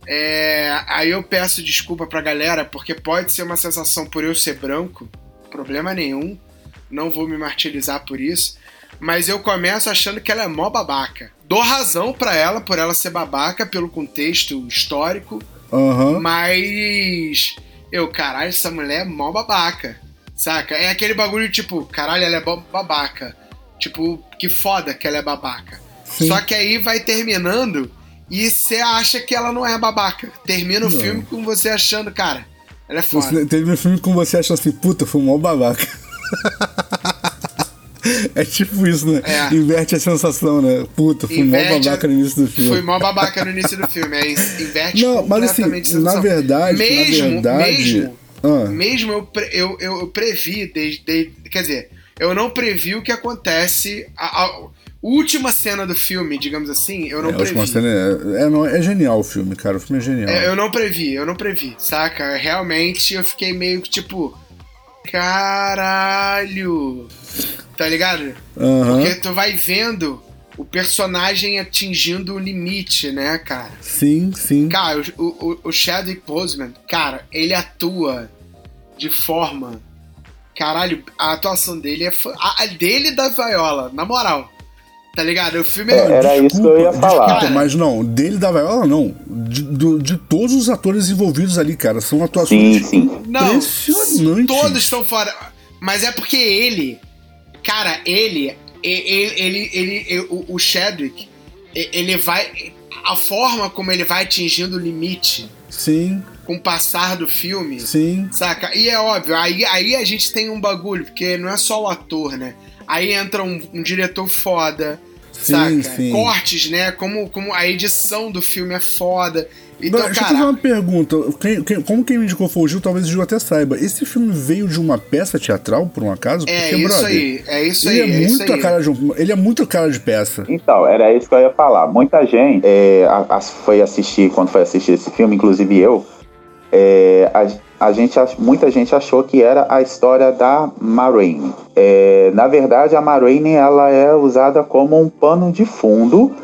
É, aí eu peço desculpa pra galera, porque pode ser uma sensação por eu ser branco, problema nenhum, não vou me martirizar por isso. Mas eu começo achando que ela é mó babaca. Dou razão pra ela por ela ser babaca pelo contexto histórico, Aham. mas eu, caralho, essa mulher é mó babaca. Saca? É aquele bagulho tipo, caralho, ela é babaca. Tipo, que foda que ela é babaca. Sim. Só que aí vai terminando e você acha que ela não é babaca. Termina o Não. filme com você achando, cara, ela é foda. Você, teve um filme com você acha assim, puta, foi um babaca. é tipo isso, né? É. Inverte a sensação, né? Puta, um mó babaca no início do filme. Foi mó babaca no início do filme. Aí inverte Não, mas assim, na verdade, mesmo, na verdade. Mesmo, Ah, mesmo eu, eu, eu, eu previ desde, desde- Quer dizer, eu não previ o que acontece. A, a última cena do filme, digamos assim, eu não é, a previ. última cena é, é, não, é genial o filme, cara. O filme é genial. É, eu não previ, eu não previ, saca? Realmente eu fiquei meio que tipo. Caralho! Tá ligado? Aham. Porque tu vai vendo o personagem atingindo o limite, né, cara? Sim, sim. Cara, o, o, o Chadwick Boseman, cara, ele atua de forma. Caralho, a atuação dele é. A, a dele da Viola, na moral. Tá ligado? O filme é. É, era isso que eu ia falar. Desculpa, mas não, dele da Viola não. De, do- de todos os atores envolvidos ali, cara, são Sim, atuações sim. Não, impressionantes. todos estão fora. Mas é porque ele. Cara, ele. Ele. ele, ele, ele- o, o Chadwick. Ele vai. A forma como ele vai atingindo o limite Sim, com o passar do filme. sim. Saca? E é óbvio, aí, aí a gente tem um bagulho, porque não é só o ator, né? Aí entra um, um diretor foda, Sim, saca? sim. Cortes, né? Como, como a edição do filme é foda. Então, Deixa eu fazer cara, uma pergunta. Quem- quem- como quem me indicou foi o Gil, talvez o Gil até saiba. Esse filme veio de uma peça teatral, por um acaso? é Porque, isso brother, aí, é isso Ele aí, é, é, isso muito a aí. cara de ele é muito cara de peça. Então, era isso que eu ia falar. Muita gente é, a- a- foi assistir, quando foi assistir esse filme, inclusive eu, é, a- a gente, muita gente achou que era a história da Marraine. É, na verdade, a Marraine ela é usada como um pano de fundo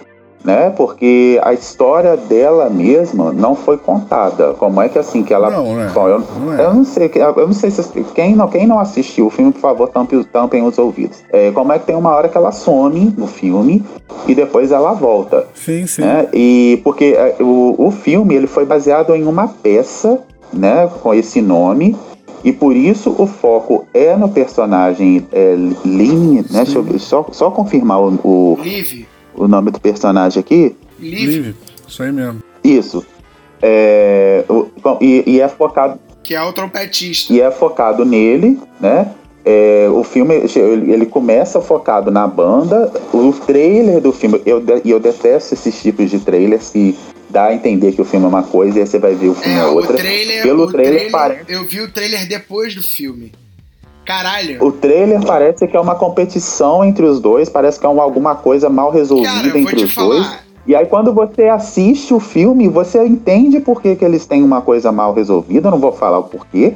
né? Porque a história dela mesma não foi contada. Como é que assim que ela? Não, né? Bom, eu não, é. eu não sei, eu não sei se quem não quem não assistiu o filme, por favor, tampem, tampem os ouvidos. É, como é que tem uma hora que ela some no filme e depois ela volta? Sim, sim. Né? E porque é, o, o filme ele foi baseado em uma peça, né? Com esse nome. E por isso o foco é no personagem é, Lynn, né? Deixa eu, só, só confirmar o, o, Live o nome do personagem aqui? Liv. Isso aí mesmo. Isso. É, o, e, e, é focado. Que é o trompetista. E é focado nele, né? É, o filme ele começa focado na banda. O trailer do filme, eu, eu detesto esses tipos de trailers que dá a entender que o filme é uma coisa e aí você vai ver o filme é, é outra. O trailer, Pelo o trailer, trailer parece... Eu vi o trailer depois do filme. Caralho. O trailer parece que é uma competição entre os dois, parece que é uma, alguma coisa mal resolvida Cara, entre os falar. dois. E aí, quando você assiste o filme, você entende por que, que eles têm uma coisa mal resolvida. Eu não vou falar o porquê.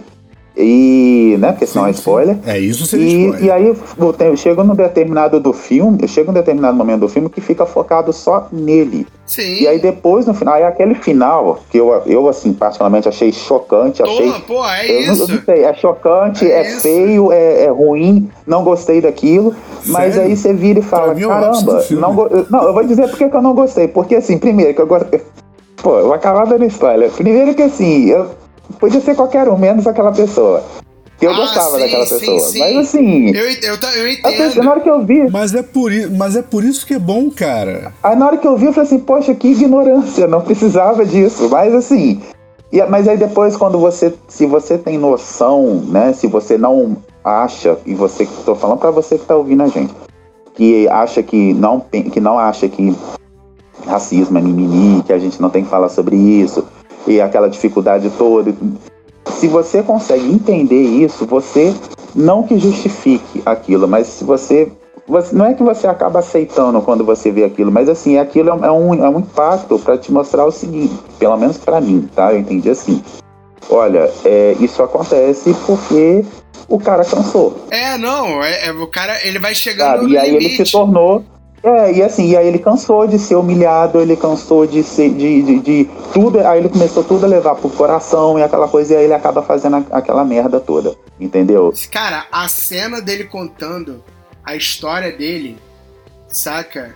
E, né, porque senão sim, é spoiler. É isso seria e, spoiler. E aí chega num determinado do filme, chega um determinado momento do filme que fica focado só nele. Sim. E aí depois, no final, aí aquele final, que eu, eu assim, particularmente achei chocante, Pô, achei. Pô, é eu isso. Não, eu não sei, é chocante, é, é feio, é, é, ruim, não gostei daquilo. Mas Sério? aí você vira e fala, mim, eu caramba, não, não, eu vou dizer porque que eu não gostei. Porque assim, primeiro que eu gostei. Pô, eu vou acabar dando spoiler. Primeiro que assim, eu podia ser qualquer um, menos aquela pessoa. Que eu Ah, gostava sim, daquela sim, pessoa. sim. Mas assim. Eu, eu, eu assim, entendo. na hora que eu vi, Mas é, por, mas é por isso que é bom, cara. Aí na hora que eu vi, eu falei assim, poxa, que ignorância, não precisava disso. Mas assim. e- mas aí depois, quando você. Se você tem noção, né? Se você não acha, e você. Tô falando pra você que tá ouvindo a gente, que acha que não, que não acha que racismo é mimimi, que a gente não tem que falar sobre isso, e aquela dificuldade toda. Se você consegue entender isso, você não que justifique aquilo, mas se você você- não é que você acaba aceitando quando você vê aquilo, mas assim, aquilo é um, é um impacto para te mostrar o seguinte, pelo menos para mim, tá? Eu entendi assim. Olha, é, isso acontece porque o cara cansou, É, não, é, é- o cara, ele vai chegando sabe? no E aí ele limite. se tornou. É, e assim, e aí ele cansou de ser humilhado, ele cansou de ser de, de, de tudo, aí ele começou tudo a levar pro coração e aquela coisa, e aí ele acaba fazendo a- aquela merda toda. Entendeu? Cara, a cena dele contando a história dele, saca?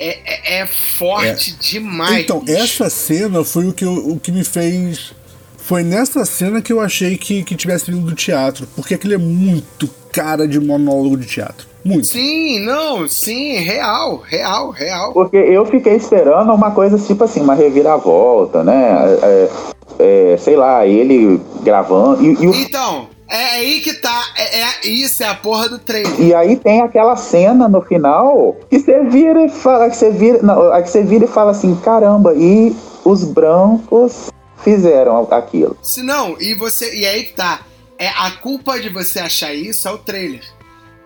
É, é, é forte demais. Então, bicho. essa cena foi o que, eu- o que me fez. Foi nessa cena que eu achei que, que tivesse vindo do teatro. Porque aquilo é muito cara de monólogo de teatro. Muito. Sim, não, sim, real, real, real. Porque eu fiquei esperando uma coisa tipo assim, uma reviravolta, né? É, é, sei lá, ele gravando. E, e o Então, é aí que tá. É, é- isso é a porra do trailer. E aí tem aquela cena no final que você vira e fala que você vira, não, a que você vira e fala assim, caramba, e os brancos fizeram aquilo. Se não, e você. E aí que tá. É, a culpa de você achar isso é o trailer.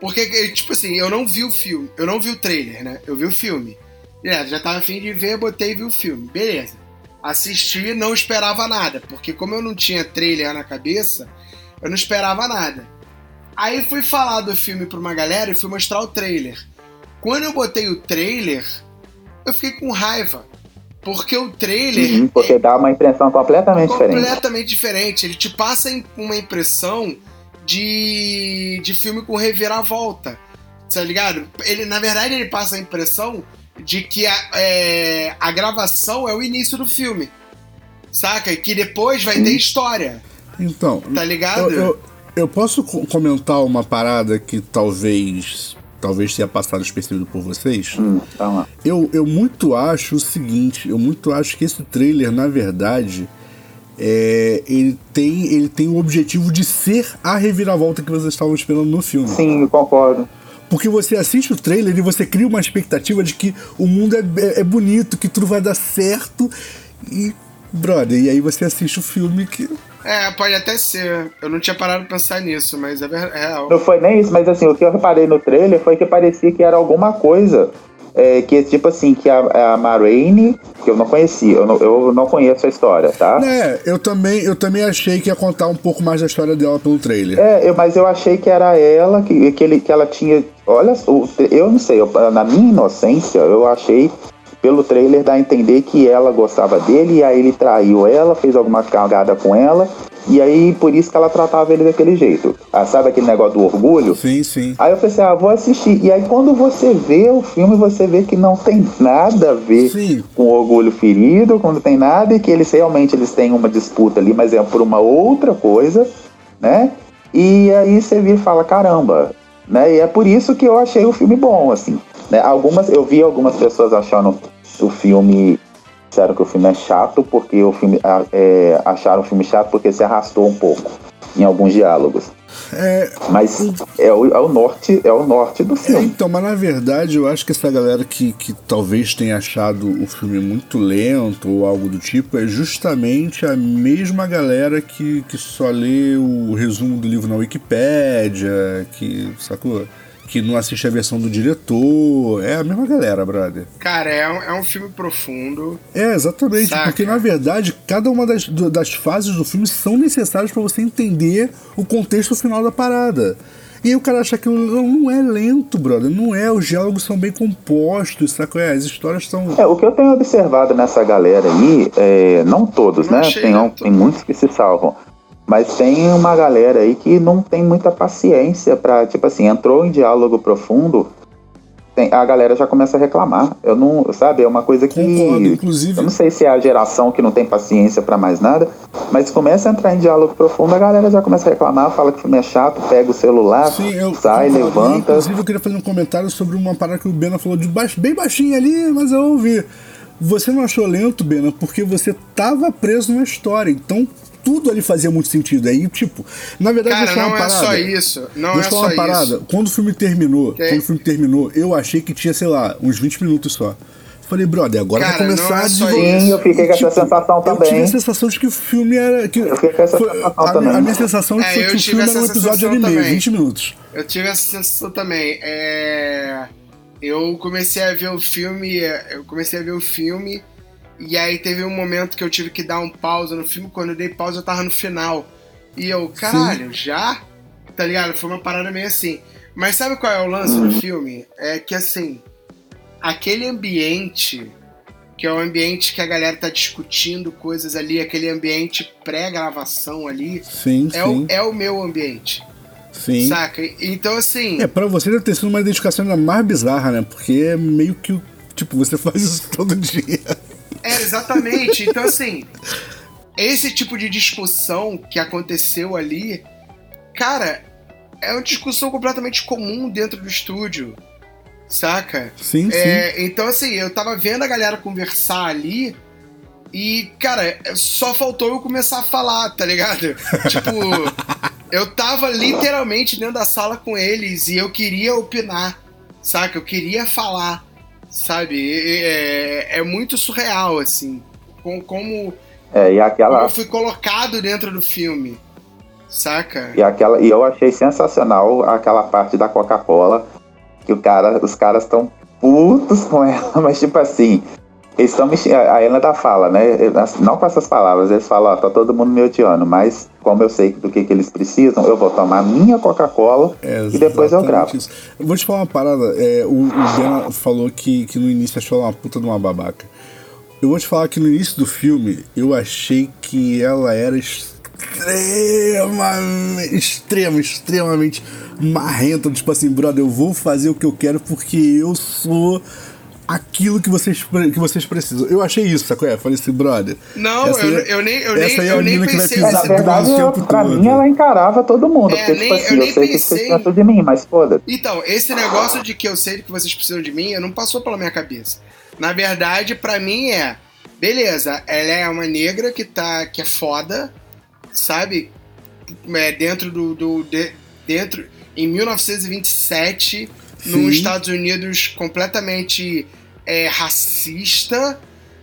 Porque, tipo assim, eu não vi o filme. Eu não vi o trailer, né? Eu vi o filme. É, já tava afim de ver, botei e vi o filme. Beleza. Assisti, não esperava nada. Porque como eu não tinha trailer na cabeça, eu não esperava nada. Aí fui falar do filme pra uma galera e fui mostrar o trailer. Quando eu botei o trailer, eu fiquei com raiva. Porque o trailer Uhum, porque dá uma impressão completamente diferente. completamente diferente. Ele te passa uma impressão de, de filme com reviravolta. Tá ligado? Ele, na verdade, ele passa a impressão de que a, é, a gravação é o início do filme. Saca? E que depois vai ter história. Então. Tá ligado? Eu, eu, eu posso co- comentar uma parada que talvez. Talvez tenha passado despercebido por vocês. Hum, tá lá. Eu, eu muito acho o seguinte, eu muito acho que esse trailer, na verdade, é, ele, tem, ele tem o objetivo de ser a reviravolta que vocês estavam esperando no filme. Sim, concordo. Porque você assiste o trailer e você cria uma expectativa de que o mundo é, é- é bonito, que tudo vai dar certo. E, brother, e aí você assiste o filme que. É, pode até ser. Eu não tinha parado pra pensar nisso, mas é é real. Não foi nem isso, mas assim, o que eu reparei no trailer foi que parecia que era alguma coisa é, que tipo assim, que a, a Marraine, que eu não conhecia, eu não, eu não conheço a história, tá? É, eu também, eu também achei que ia contar um pouco mais da história dela pelo trailer. É, eu, mas eu achei que era ela, que, que, ele, que ela tinha. Olha, o, eu não sei, eu, na minha inocência, eu achei pelo trailer dá a entender que ela gostava dele e aí ele traiu ela, fez alguma cagada com ela e aí, por isso que ela tratava ele daquele jeito. Ah, sabe aquele negócio do orgulho? Sim, sim. Aí eu pensei, ah, vou assistir. E aí, quando você vê o filme, você vê que não tem nada a ver Sim. com o orgulho ferido, quando tem nada, e que eles realmente eles têm uma disputa ali, mas é por uma outra coisa, né? E aí você vira e fala, caramba, né? E é por isso que eu achei o filme bom, assim. Né? Algumas, eu vi algumas pessoas achando o filme disseram que o filme é chato porque o filme é, acharam o filme chato porque se arrastou um pouco em alguns diálogos. É, Mas é o, é o norte é o norte do é, filme. então, mas na verdade eu acho que essa galera que, que talvez tenha achado o filme muito lento ou algo do tipo é justamente a mesma galera que, que só lê o resumo do livro na Wikipédia, que, sacou? Que não assiste a versão do diretor. É a mesma galera, brother. Cara, é um, é um filme profundo. É, exatamente. Saca. Porque na verdade, cada uma das, das fases do filme são necessárias pra você entender o contexto final da parada. E aí o cara acha que não, não é lento, brother. Não é. Os diálogos são bem compostos, saca? É, as histórias são. É, o que eu tenho observado nessa galera aí, é, não todos, Não né? Tem, lento. tem muitos que se salvam. Mas tem uma galera aí que não tem muita paciência pra, tipo assim, entrou em diálogo profundo, tem- a galera já começa a reclamar. Eu não, sabe, é uma coisa que. Concordo, inclusive- Eu não sei se é a geração que não tem paciência pra mais nada, mas começa a entrar em diálogo profundo, a galera já começa a reclamar, fala que o filme é chato, pega o celular, Sim, eu. sai, concordo. levanta. Inclusive, eu queria fazer um comentário sobre uma parada que o Bena falou de baixo, bem baixinho ali, mas eu ouvi. Você não achou lento, Bena, porque você tava preso na história. Então, tudo ali fazia muito sentido. Aí, tipo, na verdade, Cara, não uma é parada. só isso. Não Deixa é eu falar só uma parada. isso. Quando o filme terminou, Tem- quando o filme terminou, eu achei que tinha, sei lá, uns 20 minutos só. Falei, brother, agora Cara, vai começar não é a desenvolver. Sim, eu fiquei com essa sensação Eu tive também. a sensação de que o filme era. Que Eu fiquei com essa foi- sensação a, também. a minha sensação É, foi que o filme era um episódio de também. 20 minutos. Eu tive essa sensação também. É... Eu comecei a ver o filme. Eu comecei a ver o filme. E aí teve um momento que eu tive que dar um pausa no filme. Quando eu dei pausa, eu tava no final. E eu, caralho, já? Tá ligado? Foi uma parada meio assim. Mas sabe qual é o lance do filme? É que assim, aquele ambiente, que é o ambiente que a galera tá discutindo coisas ali, aquele ambiente pré-gravação ali, Sim, é o, sim. é o meu ambiente. sim. Saca? Então, assim. É, pra você deve ter sido uma identificação ainda mais bizarra, né? Porque é meio que. o- Tipo, você faz isso todo dia. É, exatamente. Então, assim. Esse tipo de discussão que aconteceu ali, cara, é uma discussão completamente comum dentro do estúdio. Saca? Sim, sim. É, então, assim, eu tava vendo a galera conversar ali. E, cara, só faltou eu começar a falar, tá ligado? tipo, eu tava literalmente dentro da sala com eles e eu queria opinar, saca? Eu queria falar, sabe? É, é muito surreal, assim, com, como, É, e como aquela, eu fui colocado dentro do filme, saca? E, aquela, e eu achei sensacional aquela parte da Coca-Cola, que o cara, os caras estão putos com ela, mas tipo assim, eles estão me A Helena da fala, né? Não com essas palavras, eles falam, ó, tá todo mundo me odiando, mas como eu sei do que, que eles precisam, eu vou tomar minha Coca-Cola É, e depois eu gravo. isso. Eu vou te falar uma parada. É, o, o falou que, que no início achou ela uma puta de uma babaca. Eu vou te falar que no início do filme eu achei que ela era extremamente, extrema, extremamente marrenta. Tipo assim, brother, eu vou fazer o que eu quero porque eu sou aquilo que vocês, que vocês precisam. Eu achei isso, sacou? Eu falei assim, brother. Não, essa eu, é- eu nem, eu nem, essa aí é eu a nem menina que vai pensei É, verdade, eu, tempo pra todo. mim ela encarava todo mundo, É, porque nem- tipo assim, eu eu, nem sei que vocês pensei. precisam de mim, mas foda Então, esse negócio de que eu sei que vocês precisam de mim, não passou pela minha cabeça. Na verdade, pra mim é, beleza, ela é uma negra que tá que é foda, sabe? É, dentro do, do de- dentro em 1927, nos Sim. Estados Unidos completamente é, racista,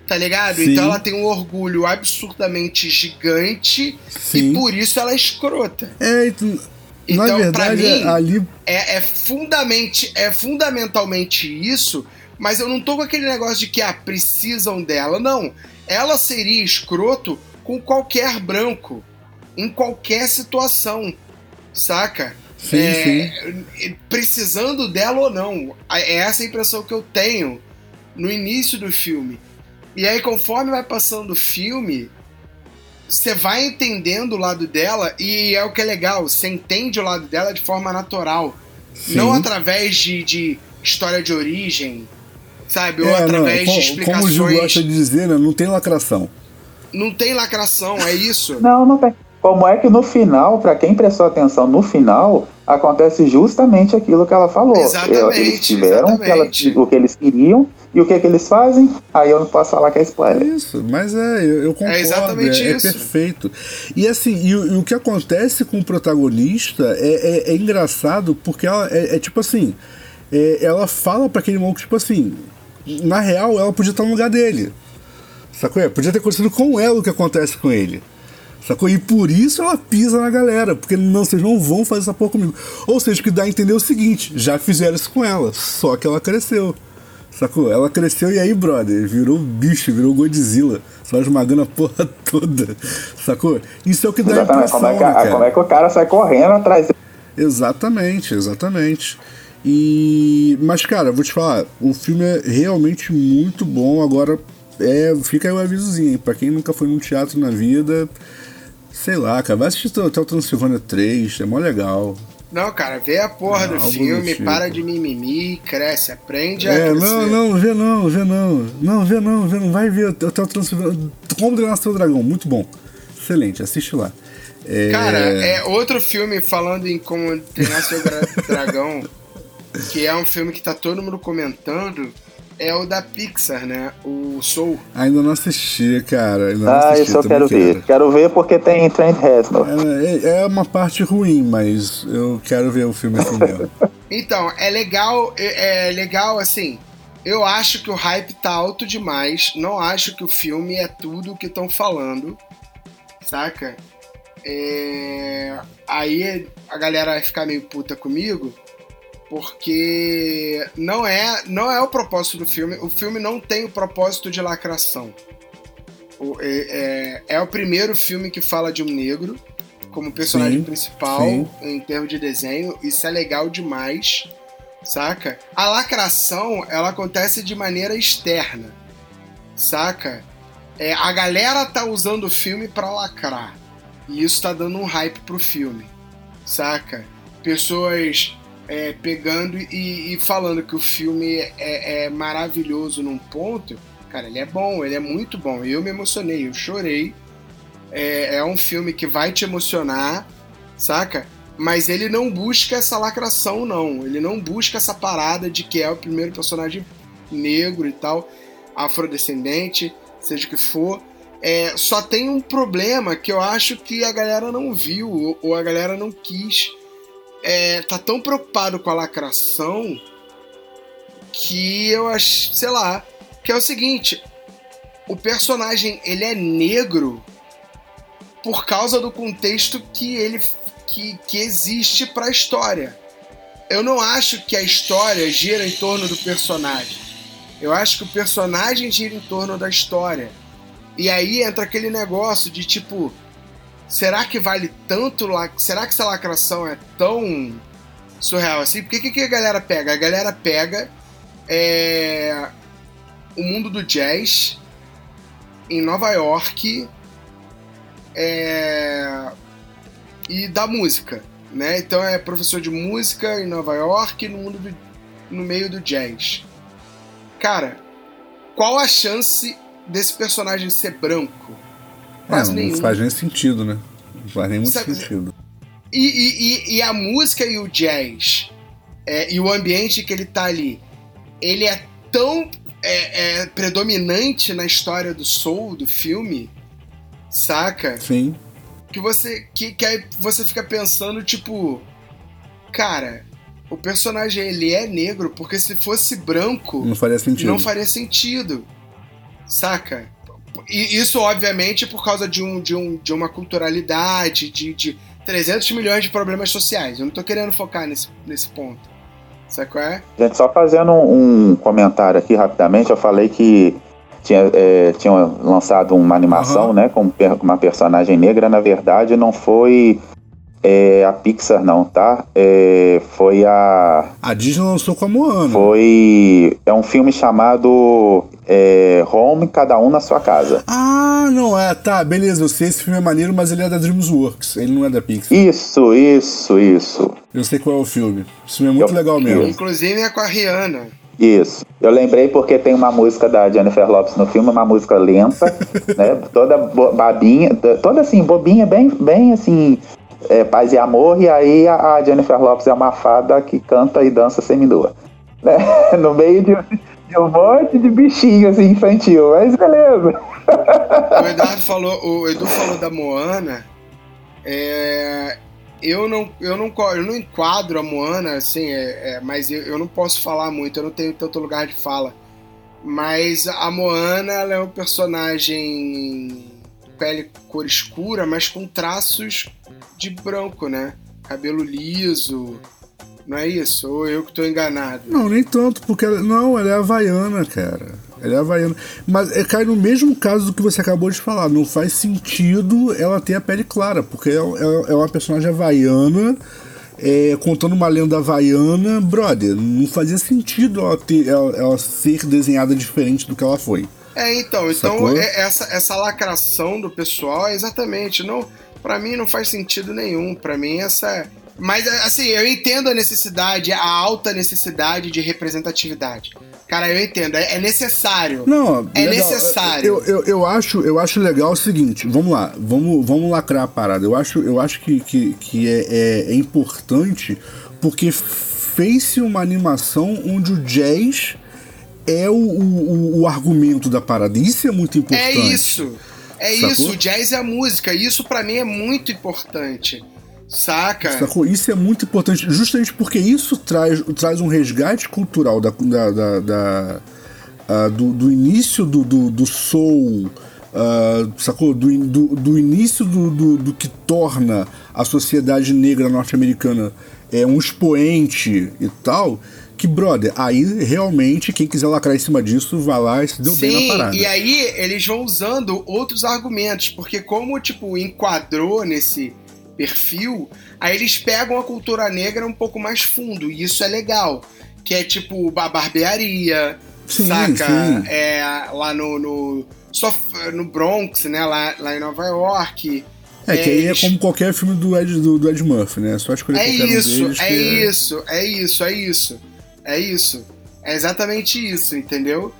tá ligado? Sim. Então ela tem um orgulho absurdamente gigante Sim. e por isso ela é escrota. É, então, Então, Na pra verdade, mim, ali. é, é, fundamente, é fundamentalmente isso, mas eu não tô com aquele negócio de que ah, precisam dela. Não. Ela seria escroto com qualquer branco, em qualquer situação, saca? Sim, É, sim. Precisando dela ou não. É essa a impressão que eu tenho no início do filme. E aí, conforme vai passando o filme, você vai entendendo o lado dela, e é o que é legal, você entende o lado dela de forma natural. Sim. Não através de, de história de origem, sabe? Ou É, não, através de como, como o Gil explicações. gosta de dizer, né, não tem lacração. Não tem lacração, é isso. Não, não tem. Como é que no final, pra quem prestou atenção no final, acontece justamente aquilo que ela falou. Exatamente, Eles tiveram o que, ela- exatamente. o que eles queriam e o que, que eles fazem, aí eu não posso falar que é É spoiler. isso, mas é, eu, eu concordo. exatamente é, é isso. perfeito. E assim, e, o- e o que acontece com o protagonista é, é- é engraçado porque ela é, é tipo assim. é, ela fala pra aquele maluco, tipo assim. Na real, ela podia estar no lugar dele. Sacou? É, Podia ter acontecido com ela o que acontece com ele. Sacou? E por isso ela pisa na galera. Porque não, vocês não vão fazer essa porra comigo. Ou seja, que dá a entender é o seguinte: já fizeram isso com ela, só que ela cresceu. Sacou? Ela cresceu e aí, brother, virou bicho, virou Godzilla. Só esmagando a porra toda. Sacou? Isso é o que dá a Exatamente. impressão, Como é, que, né, cara? como é que o cara sai correndo atrás dele? Exatamente, exatamente. E mas cara, vou te falar, o filme é realmente muito bom. Agora é, fica aí o avisozinho, hein? Pra quem nunca foi num teatro na vida, sei lá, cara, vai assistir Hotel Transilvânia 3, é mó legal. Não, cara, vê a porra Não, do algo filme, do tipo. para de mimimi, cresce, aprende a É, crescer. não, não, vê não, vê não. Não, vê não, vê não. Vai ver Hotel Transilvânia. Como treinar seu dragão, muito bom. Excelente, assiste lá. É, Cara, é outro filme falando em como treinar seu dra- dragão, que é um filme que tá todo mundo comentando, é o da Pixar, né? O Soul. Ainda não assisti, cara. Ainda não Ah, assisti, isso eu quero ver. Quero ver porque tem Trent Reznor. É, é uma parte ruim, mas eu quero ver o filme assim mesmo. Então, é legal, é, é legal assim. Eu acho que o hype tá alto demais. Não acho que o filme é tudo o que estão falando. Saca? É, Aí a galera vai ficar meio puta comigo. Porque não é, não é o propósito do filme. O filme não tem o propósito de lacração. O- é, é- é o primeiro filme que fala de um negro como personagem Sim, principal sim. em termos de desenho. Isso é legal demais, saca? A lacração, ela acontece de maneira externa, saca? É, a galera tá usando o filme pra lacrar. E isso tá dando um hype pro filme, saca? Pessoas é, pegando e, e falando que o filme é, é maravilhoso num ponto. Cara, ele é bom, ele é muito bom. Eu me emocionei, eu chorei. É, é um filme que vai te emocionar, saca? Mas ele não busca essa lacração, não. Ele não busca essa parada de que é o primeiro personagem negro e tal, afrodescendente, seja o que for. É, só tem um problema que eu acho que a galera não viu, ou, ou a galera não quis. É, tá tão preocupado com a lacração que eu acho, sei lá, que é o seguinte, o personagem ele é negro por causa do contexto que ele que, que existe para a história. Eu não acho que a história gira em torno do personagem. Eu acho que o personagem gira em torno da história. E aí entra aquele negócio de tipo, será que vale tanto lá? Será que essa lacração é tão surreal assim? Porque o que, que a galera pega? A galera pega é, o mundo do jazz em Nova York é, e da música, né? Então é professor de música em Nova York no mundo do, no meio do jazz. Cara, qual a chance desse personagem ser branco? É, Quase não nenhum. faz nem sentido, né? Não faz nem muito Sabe- sentido. E, e- e- e a música e o jazz é, e o ambiente que ele tá ali, ele é tão é, é, predominante na história do soul, do filme, saca? Sim. Que você, que, que aí você fica pensando, tipo, cara, o personagem ele é negro porque se fosse branco, Não faria sentido. não faria sentido. Saca? E isso, obviamente, por causa de, um, de, um, de uma culturalidade, de, de 300 milhões de problemas sociais. Eu não tô querendo focar nesse, nesse ponto. Sabe qual é? Gente, só fazendo um comentário aqui rapidamente, eu falei que tinha, é, tinha lançado uma animação, Aham. né, com uma personagem negra, na verdade não foi é, a Pixar não, tá? É, foi a... A Disney lançou com a Moana. foi... é um filme chamado é, Home, Cada Um na Sua Casa. Ah, não é. Tá, beleza. Eu sei esse filme é maneiro, mas ele é da DreamWorks. Ele não é da Pixar. Isso, isso, isso. Eu sei qual é o filme. Esse filme é muito Eu- legal mesmo. Inclusive é com a Rihanna. Isso. Eu lembrei porque tem uma música da Jennifer Lopes no filme, uma música lenta, né? Toda babinha, toda assim, bobinha, bem, bem assim, é, paz e amor. E aí a, a Jennifer Lopes é uma fada que canta e dança seminua. Né? No meio de, de um monte de bichinho assim, infantil. Mas beleza. O Eduardo falou, o Edu falou da Moana. É, eu não, eu não, eu não enquadro a Moana, assim, é, é, mas eu, eu não posso falar muito, eu não tenho tanto lugar de fala. Mas a Moana, é um personagem pele cor escura, mas com traços de branco, né? Cabelo liso. Não é isso? Ou eu que tô enganado? Não, nem tanto, porque ela, não, ela é havaiana, cara. Ela é havaiana. Mas é, cai no mesmo caso do que você acabou de falar. Não faz sentido ela ter a pele clara, porque é, é- é uma personagem havaiana. é, contando uma lenda havaiana, brother, não fazia sentido ela, ter, ela, ela ser desenhada diferente do que ela foi. É, então, então é- essa, essa lacração do pessoal é exatamente, não, para mim não faz sentido nenhum, Pra mim essa mas assim, eu entendo a necessidade, a alta necessidade de representatividade. Cara, eu entendo, é, é necessário. Não, É legal. necessário. Eu, eu, eu, acho, eu acho legal o seguinte, vamos lá, vamos, vamos lacrar a parada. Eu acho, eu acho que, que, que é, é, é importante porque fez-se uma animação onde o jazz é o, o, o argumento da parada. Isso é muito É importante. isso. É Sacou? isso, o jazz é a música. Isso pra mim é muito importante. Saca? Sacou? Isso é muito importante, justamente porque isso traz, traz um resgate cultural da, da, da- da- ah, do, do início do, do, do soul, ah, sacou? Do, do, do início do, do, do que torna a sociedade negra norte-americana é, um expoente e tal. Que, brother, aí realmente quem quiser lacrar em cima disso, vai lá e se deu bem na parada. e aí eles vão usando outros argumentos, porque como, tipo, enquadrou nesse perfil, aí eles pegam a cultura negra um pouco mais fundo, e isso é legal. Que é tipo a barbearia, Sim, saca? sim. É, lá no, no, só no Bronx, né? Lá, lá em Nova York. É, que aí é como qualquer filme do Ed, do, do Ed Murphy, né? É só escolher É qualquer um isso, deles. é que isso, é isso, é isso. É isso. É exatamente isso, entendeu?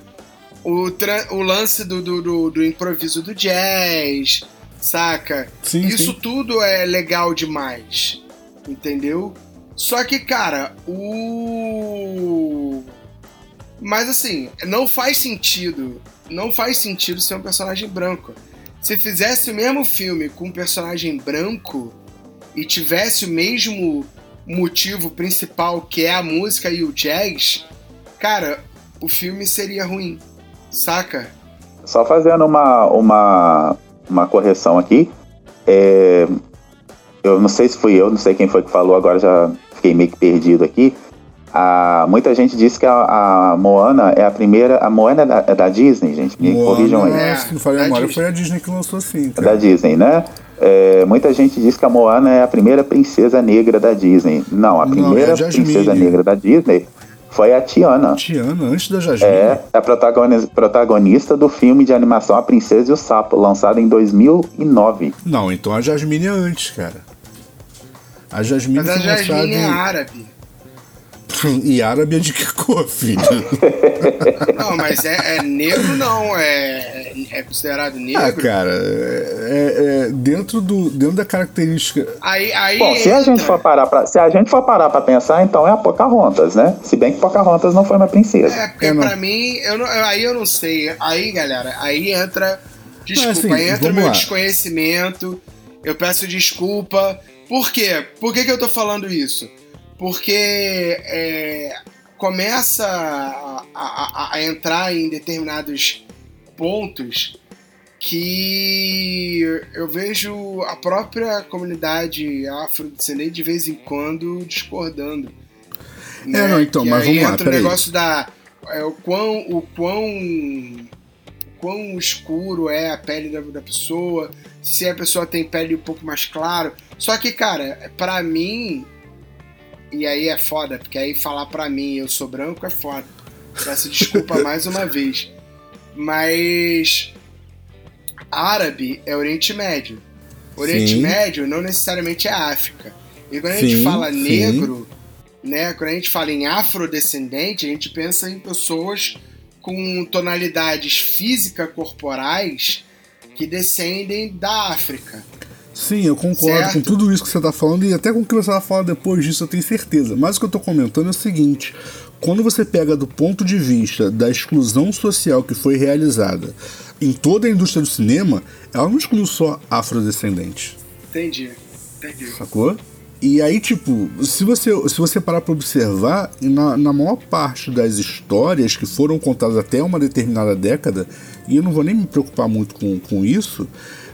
O, o lance do, do, do- do improviso do jazz, saca? Sim, isso sim. tudo é legal demais, entendeu? Só que, cara, o. Mas assim, não faz sentido. Não faz sentido ser um personagem branco. Se fizesse o mesmo filme com um personagem branco e tivesse o mesmo motivo principal que é a música e o jazz, cara, o filme seria ruim, saca? Só fazendo uma, uma, uma correção aqui. É, eu não sei se fui eu, não sei quem foi que falou, agora já fiquei meio que perdido aqui. Ah, muita gente disse que a, a Moana é a primeira. A Moana é da, é da Disney, gente. Me Moana, corrijam aí. É, Se não falei a Disney. foi a Disney que lançou assim, É cara. da Disney, né? É, muita gente diz que a Moana é a primeira princesa negra da Disney. Não, a Não, é a primeira princesa negra da Disney foi a Tiana. Tiana, antes da Jasmine. É a protagoni- protagonista do filme de animação A Princesa e o Sapo, lançado em 2009. Não, então a Jasmine é antes, cara. A Jasmine Mas a foi Jasmine lançada é em- árabe. E árabe é de que cor, filho? Não, mas é, é negro não, é, é considerado negro. ah, cara, é, é- dentro, do, dentro da característica. Aí, aí Bom, se a gente for parar pra, se a gente for parar pra pensar, então é a Pocahontas, né? Se bem que Pocahontas não foi uma princesa. É, porque É, não. pra mim, eu não- eu- aí eu não sei. Aí, galera, aí entra. Desculpa, assim, aí entra meu lá. desconhecimento. Eu peço desculpa. Por quê? Por que, que eu tô falando isso? Porque é, começa a, a- a- entrar em determinados pontos que eu vejo a própria comunidade afrodescendente de vez em quando discordando. É, não, então, que mas vamos lá, entra o negócio da é, o quão o quão quão escuro é a pele da, da pessoa, se a pessoa tem pele um pouco mais claro. Só que, cara, pra mim e aí é foda, porque aí falar pra mim eu sou branco é foda. Peço desculpa mais uma vez. Mas árabe é Oriente Médio. Oriente Sim. Médio não necessariamente é África. E quando a gente Sim, fala sim. negro, né, quando a gente fala em afrodescendente, a gente pensa em pessoas com tonalidades física corporais que descendem da África. Sim, eu concordo Certo. com tudo isso que você tá falando e até com o que você vai falar depois disso eu tenho certeza. Mas o que eu tô comentando é o seguinte: quando você pega do ponto de vista da exclusão social que foi realizada em toda a indústria do cinema, ela não excluiu só afrodescendentes. Entendi. Entendi. Sacou? E aí, tipo, se você, se você parar pra observar, na, na maior parte das histórias que foram contadas até uma determinada década, e eu não vou nem me preocupar muito com, com isso,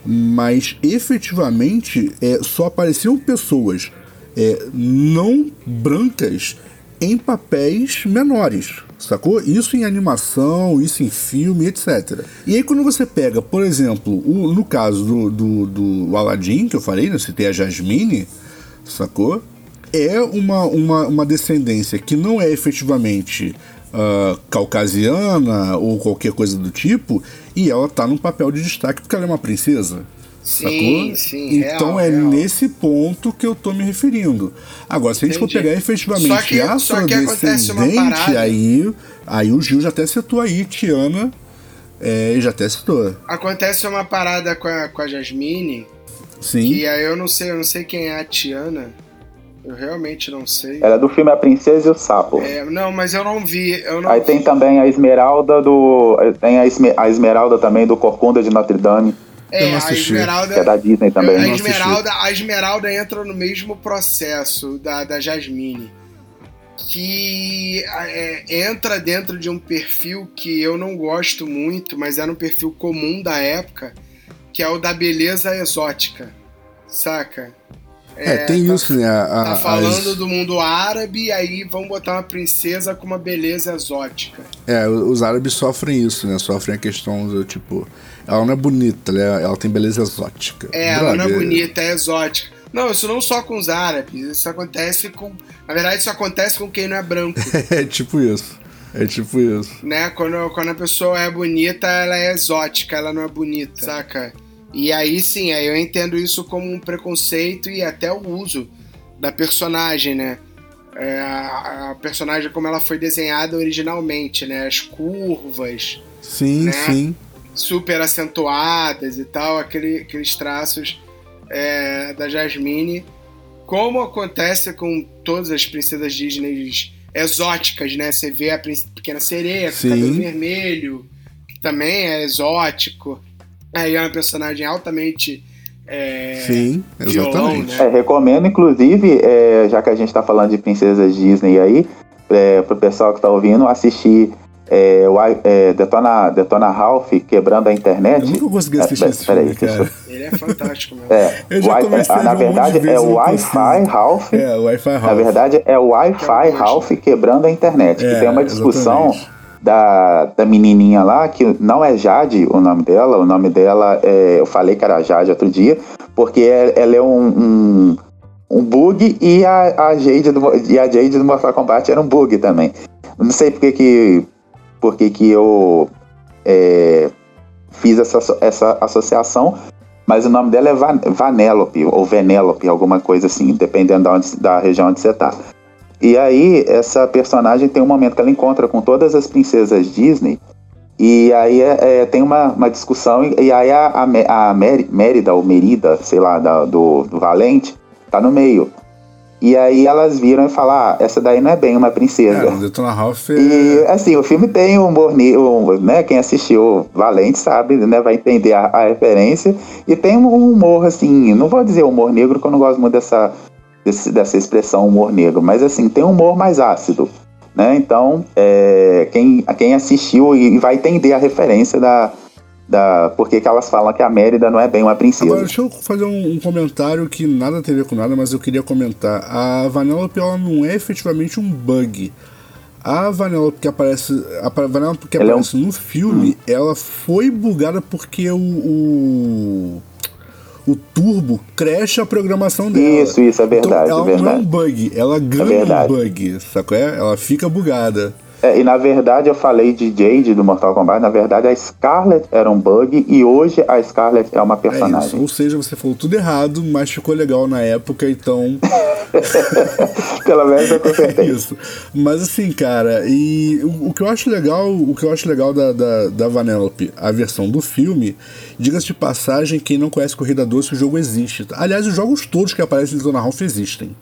mas efetivamente é, só apareciam pessoas é, não brancas em papéis menores, sacou? Isso em animação, isso em filme, etc. E aí quando você pega, por exemplo, o- no caso do, do, do Aladdin, que eu falei, né? Citei a Jasmine, sacou? É uma, uma, uma descendência que não é efetivamente ah, caucasiana ou qualquer coisa do tipo, e ela tá num papel de destaque porque ela é uma princesa. Sim, sacou? sim, Então real, é real. nesse ponto que eu tô me referindo. Agora, se a gente for Entendi. pegar efetivamente Só que- afrodescendente, parada. aí, aí o Gil já até citou aí, Tiana, é, já até citou. Acontece uma parada com a, com a Jasmine, Sim. que aí eu não sei, eu não sei quem é a Tiana. Eu realmente não sei. Era do filme A Princesa e o Sapo. É, não, mas eu não vi. Eu não Aí tem vi. também a Esmeralda do. Tem a, Esme- a Esmeralda também do Corcunda de Notre Dame, É, a. Esmeralda. que é da Disney também. a. Esmeralda a Esmeralda entra no mesmo processo da, da Jasmine. Que é, entra dentro de um perfil que eu não gosto muito, mas era um perfil comum da época, que é o da beleza exótica. Saca? É, tem tá- isso, né? a- Tá as- falando do mundo árabe, aí vão botar uma princesa com uma beleza exótica. É, os árabes sofrem isso, né? Sofrem a questão do tipo. Ela não é bonita, ela, ela tem beleza exótica. É, ela não é bonita, é exótica. Não, isso não só com os árabes, isso acontece com. Na verdade, isso acontece com quem não é branco, É tipo isso. É tipo isso. né? Quando, quando a pessoa é bonita, ela é exótica, ela não é bonita, saca? E aí sim, aí eu entendo isso como um preconceito e até o uso da personagem, né? É, a, a personagem como ela foi desenhada originalmente, né? As curvas, Sim, Né? sim. super acentuadas e tal, aquele- aqueles traços é, da Jasmine, como acontece com todas as princesas Disney exóticas, né? Você vê a pequena sereia com cabelo vermelho, que também é exótico. Aí é uma personagem altamente é, Sim, violão, exatamente. né? É, recomendo, inclusive, é, já que a gente tá falando de princesas Disney aí, é, pro pessoal que tá ouvindo, assistir é, o, é, Detona, Detona Ralph quebrando a internet. Eu nunca consegui assistir É, esse peraí, filme, cara. Ele é fantástico mesmo. É, Eu já comecei a é, na um verdade é o Wi-Fi. Ralph. É, o Wi-Fi Na House. verdade é o Wi-Fi Ralph quebrando a internet. É, que tem uma discussão exatamente. Da, da menininha lá, que não é Jade o nome dela, o nome dela é. Eu falei que era Jade outro dia, porque é- ela é um. um um bug e a, a Jade do, e a Jade do Mortal Kombat era um bug também. Não sei porque que porque que eu é, fiz essa, essa associação, mas o nome dela é Van, Vanellope ou Venelope, alguma coisa assim, dependendo da, onde- da região onde você tá. E aí, essa personagem tem um momento que ela encontra com todas as princesas Disney, e aí é, é, tem uma, uma discussão, e, e aí a, a, a Mérida, ou Merida, sei lá, da- do, do Valente, tá no meio. E aí elas viram e falaram, ah, essa daí não é bem uma princesa. É, o Detona Ralph é... E assim, o filme tem um humor negro, né? Quem assistiu Valente sabe, né? Vai entender a, a referência. E tem um humor, assim, não vou dizer humor negro, porque eu não gosto muito dessa, desse- dessa expressão humor negro, mas assim, tem um humor mais ácido. Né? Então, é, quem, quem assistiu e vai entender a referência da, da por que elas falam que a Mérida não é bem uma princesa. Agora, deixa eu fazer um, um comentário que nada tem a ver com nada, mas eu queria comentar. A Vanellope, ela não é efetivamente um bug. A Vanellope que aparece, a Vanellope que Ela é um- aparece no filme, ela foi bugada porque o, o, o Turbo cresce a programação dela. Isso, isso, é verdade, Então, ela é verdade. não é um bug, ela ganha um verdade. bug, sacou? É? Ela fica bugada. É, e na verdade eu falei de Jade do Mortal Kombat, na verdade a Scarlet era um bug e hoje a Scarlet é uma É isso. personagem. Ou seja, você falou tudo errado, mas ficou legal na época, então. Pelo menos eu É consertei. isso. Mas assim, cara, e o, o que eu acho legal, o que eu acho legal da, da, da Vanellope, a versão do filme, diga-se de passagem, quem não conhece Corrida Doce, o jogo existe. Aliás, os jogos todos que aparecem em Zona Ralph existem.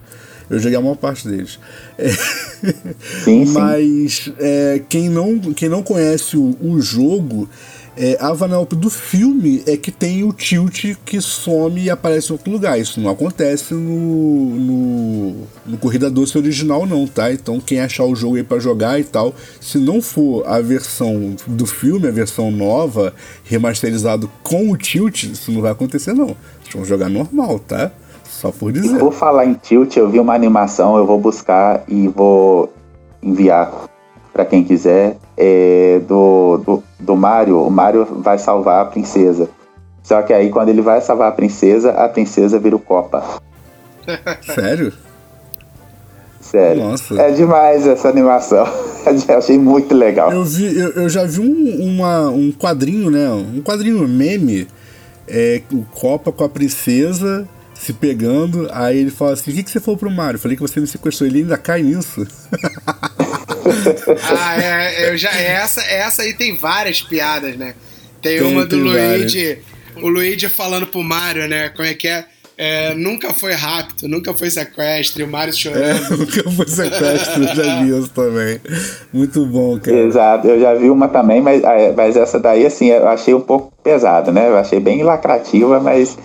Eu joguei a maior parte deles. É, Sim. Mas é, quem, não, quem não conhece o, o jogo, é, a Vanellope do filme é que tem o tilt que some e aparece em outro lugar. Isso não acontece no, no, no Corrida Doce original, não, tá? Então quem achar o jogo aí pra jogar e tal, se não for a versão do filme, a versão nova, remasterizado com o tilt, isso não vai acontecer, não. Vocês vão jogar normal, tá? Só por E dizer. por falar em tilt, eu vi uma animação, eu vou buscar e vou enviar pra quem quiser. É do, do, do Mario, o Mario vai salvar a princesa. Só que aí quando ele vai salvar a princesa, a princesa vira o Copa. Sério? Sério. Nossa. É demais essa animação. Eu achei muito legal. Eu, vi, eu, eu já vi um, uma, um quadrinho, né? Um quadrinho meme. É, o Copa com a princesa se pegando. Aí ele fala assim: O que, que você falou pro Mario? Eu falei que você me sequestrou. Ele ainda cai nisso. Ah, é, eu já, essa, essa aí tem várias piadas, né? Tem, Tem, uma do tem Luigi, o Luigi falando pro Mario, né? Como é que é? É, nunca foi rapto, nunca foi sequestro, e o Mario É, chorando. nunca foi sequestro, eu já vi isso também. Muito bom, cara. Exato, eu já vi uma também, mas, mas essa daí, assim, eu achei um pouco pesado, né? Eu achei bem lacrativa, mas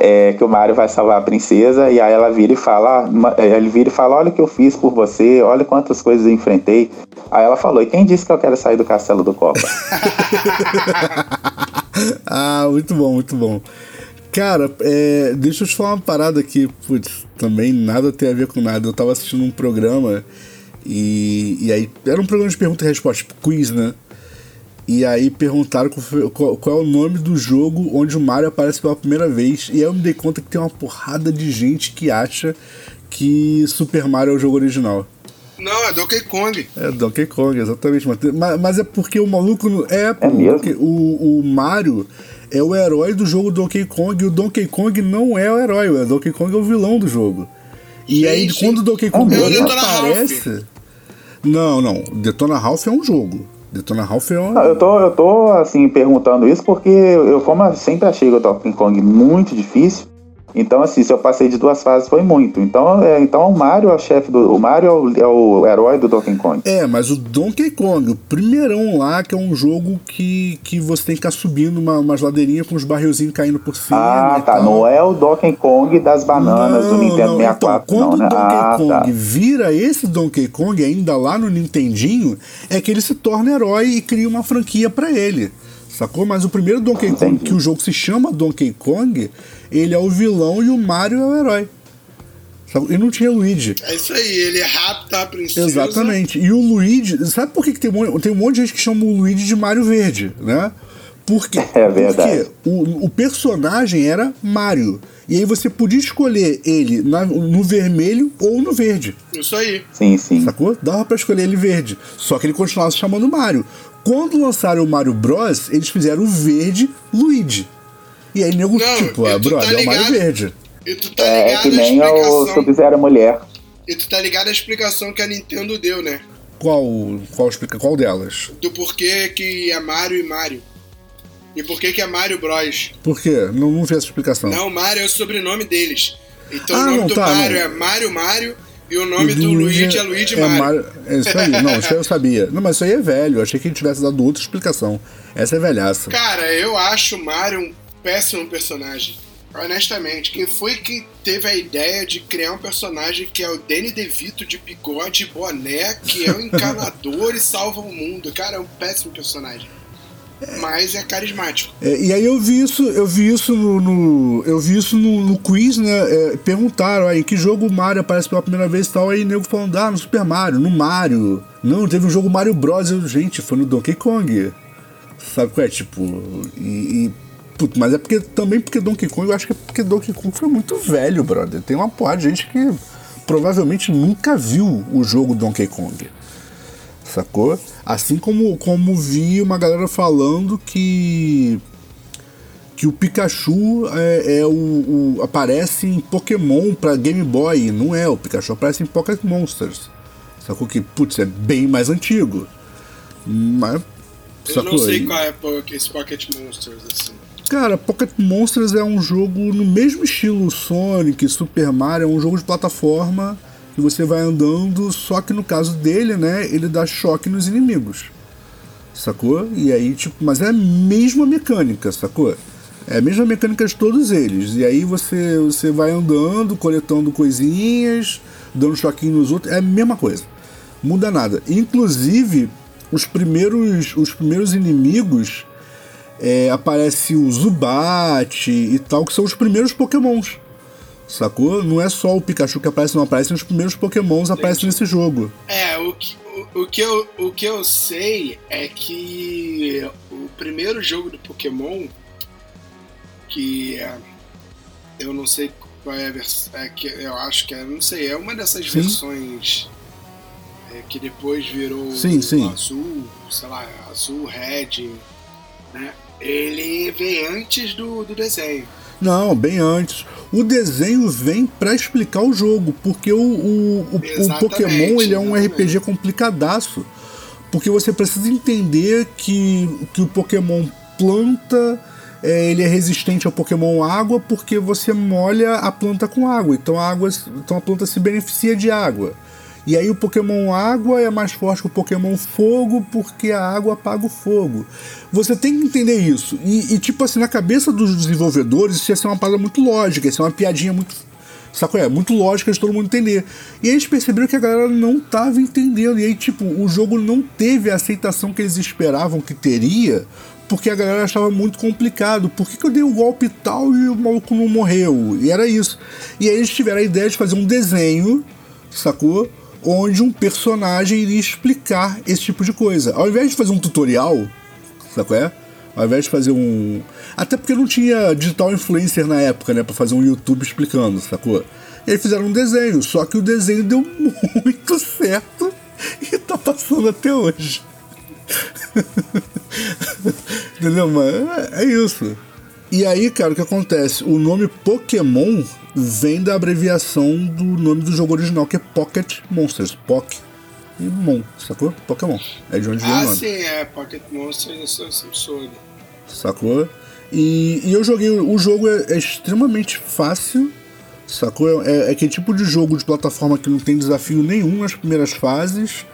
é que o Mario vai salvar a princesa e aí ela vira e fala, é, ele vira e fala, olha o que eu fiz por você, olha quantas coisas eu enfrentei. Aí ela falou, e quem disse que eu quero sair do castelo do Copa? ah, muito bom, muito bom. Cara, é, deixa eu te falar uma parada aqui, putz, também nada tem a ver com nada. Eu tava assistindo um programa e, e aí era um programa de pergunta e resposta, tipo quiz, né? E aí perguntaram qual, qual- qual é o nome do jogo onde o Mario aparece pela primeira vez. E aí eu me dei conta que tem uma porrada de gente que acha que Super Mario é o jogo original. Não, é Donkey Kong. É Donkey Kong, exatamente. Mas, mas- é porque o maluco. não- É, mesmo? porque o, o Mario é o herói do jogo Donkey Kong e o Donkey Kong não é o herói, o Donkey Kong é o vilão do jogo. E Sim, aí, sim. quando o Donkey Kong É Detona aparece. Não, não. Detona Ralph é um jogo. Detona Ralph é eu tô, eu tô, assim, perguntando isso porque eu, como eu sempre achei o Donkey Kong muito difícil, então, assim, se eu passei de duas fases foi muito. Então, é, então o Mario é o chefe do... O Mario é o, é o herói do Donkey Kong. É, mas o Donkey Kong, o primeirão lá, que é um jogo que, que você tem que ficar subindo uma, umas ladeirinhas com os barrilzinhos caindo por cima. Ah, tá. tal. Não é o Donkey Kong das bananas do Nintendo 64, Então, quando não, né? o Donkey Ah, Kong tá. vira esse Donkey Kong ainda lá no Nintendinho, é que ele se torna herói e cria uma franquia pra ele. Sacou? Mas o primeiro Donkey Kong, Entendi. que o jogo se chama Donkey Kong, ele é o vilão e o Mario é o herói. E não tinha Luigi. É isso aí, ele rapta a princesa. Exatamente. E o Luigi, sabe por que, que tem, um monte, tem um monte de gente que chama o Luigi de Mario Verde, né? Porque, É verdade. porque o, o personagem era Mario. E aí você podia escolher ele na- no vermelho ou no verde. Isso aí. Sim, sim. Sacou? Dava pra escolher ele verde. Só que ele continuava se chamando Mario. Quando lançaram o Mario Bros, eles fizeram o verde Luigi. E aí, nego, Não, tipo, ah, tu brother, tá é o Mario? Verde. E tu tá É, é ligado que a nem o. Sub-Zero Mulher. E tu tá ligado a explicação que a Nintendo deu, né? Qual, qual explica qual delas? Do porquê que é Mario e Mario. E por que que é Mario Bros. Por quê? Não, não vi essa explicação. Não, Mario é o sobrenome deles. Então Ah, o nome não, do tá, Mario não. é Mario Mario e o nome E do Luigi é Luigi Mario. É isso aí, não, isso aí eu sabia. Não, mas isso aí é velho, eu achei que ele tivesse dado outra explicação. Essa é velhaça. Cara, eu acho o Mario um péssimo personagem. Honestamente, quem foi que teve a ideia de criar um personagem que é o Danny DeVito de bigode e boné, que é o encanador e salva o mundo? Cara, é um péssimo personagem. mas é carismático. É, e aí eu vi isso, eu vi isso no, no- eu vi isso no, no quiz, né? É, perguntaram aí que jogo o Mario aparece pela primeira vez e tal, aí o nego falando, ah, no Super Mario, no Mario. Não, teve um jogo Mario Bros. Eu, gente, foi no Donkey Kong. Sabe qual é? Tipo, e. e puto, mas é porque também porque Donkey Kong, eu acho que é porque Donkey Kong foi muito velho, brother. Tem uma porrada de gente que provavelmente nunca viu o jogo Donkey Kong sacou? Assim como, como vi uma galera falando que que o Pikachu é, é o, o- aparece em Pokémon pra Game Boy, não é, o Pikachu aparece em Pocket Monsters. Sacou que, putz, é bem mais antigo. Mas, Eu sacou? não sei qual é po- esse Pocket Monsters, assim. Cara, Pocket Monsters é um jogo no mesmo estilo Sonic, Super Mario, é um jogo de plataforma que você vai andando, só que no caso dele, né, ele dá choque nos inimigos. Sacou? E aí, tipo, mas é a mesma mecânica, sacou? É a mesma mecânica de todos eles. E aí você, você vai andando, coletando coisinhas, dando choquinho nos outros, é a mesma coisa. Muda nada. Inclusive, os primeiros, os primeiros inimigos é, aparece o Zubat e tal, que são os primeiros pokémons. Sacou? Não é só o Pikachu que aparece, não aparecem os primeiros pokémons aparecem nesse jogo. É, o que, o, o que eu, o que eu sei é que o primeiro jogo do Pokémon, que é, eu não sei qual é a versão, é que eu acho que é, não sei, é uma dessas Sim. versões é, que depois virou Sim, sim. azul, sei lá, azul, red, né? Ele vem antes do, do desenho. Não, bem antes. O desenho vem pra explicar o jogo, porque o, o, o- o Pokémon ele é um exatamente. RPG complicadaço. Porque você precisa entender que, que o Pokémon planta, é, ele é resistente ao Pokémon água porque você molha a planta com água. Então a, água, então a planta se beneficia de água. E aí o Pokémon água é mais forte que o Pokémon fogo porque a água apaga o fogo. Você tem que entender isso. E, e, tipo assim, na cabeça dos desenvolvedores, isso ia ser uma parada muito lógica, ia ser uma piadinha muito. Saco é? Muito lógica de todo mundo entender. E eles perceberam que a galera não tava entendendo. E aí, tipo, o jogo não teve a aceitação que eles esperavam que teria, porque a galera achava muito complicado. Por que, que eu dei o golpe e tal e o maluco não morreu? E era isso. E aí eles tiveram a ideia de fazer um desenho, sacou? Onde um personagem iria explicar esse tipo de coisa. Ao invés de fazer um tutorial, sabe qual é? Ao invés de fazer um. Até porque não tinha digital influencer na época, né? Pra fazer um YouTube explicando, sacou? E aí fizeram um desenho, só que o desenho deu muito certo e tá passando até hoje. Entendeu, mano? É, é isso. E aí, cara, o que acontece? O nome Pokémon vem da abreviação do nome do jogo original, que é Pocket Monsters. Poc e Mon, sacou? Pokémon. É de onde vem o Ah, nome. sim, é Pocket Monsters, sempre soube. sacou? E, e eu joguei. O jogo é, é extremamente fácil, sacou? É, é aquele tipo de jogo de plataforma que não tem desafio nenhum nas primeiras fases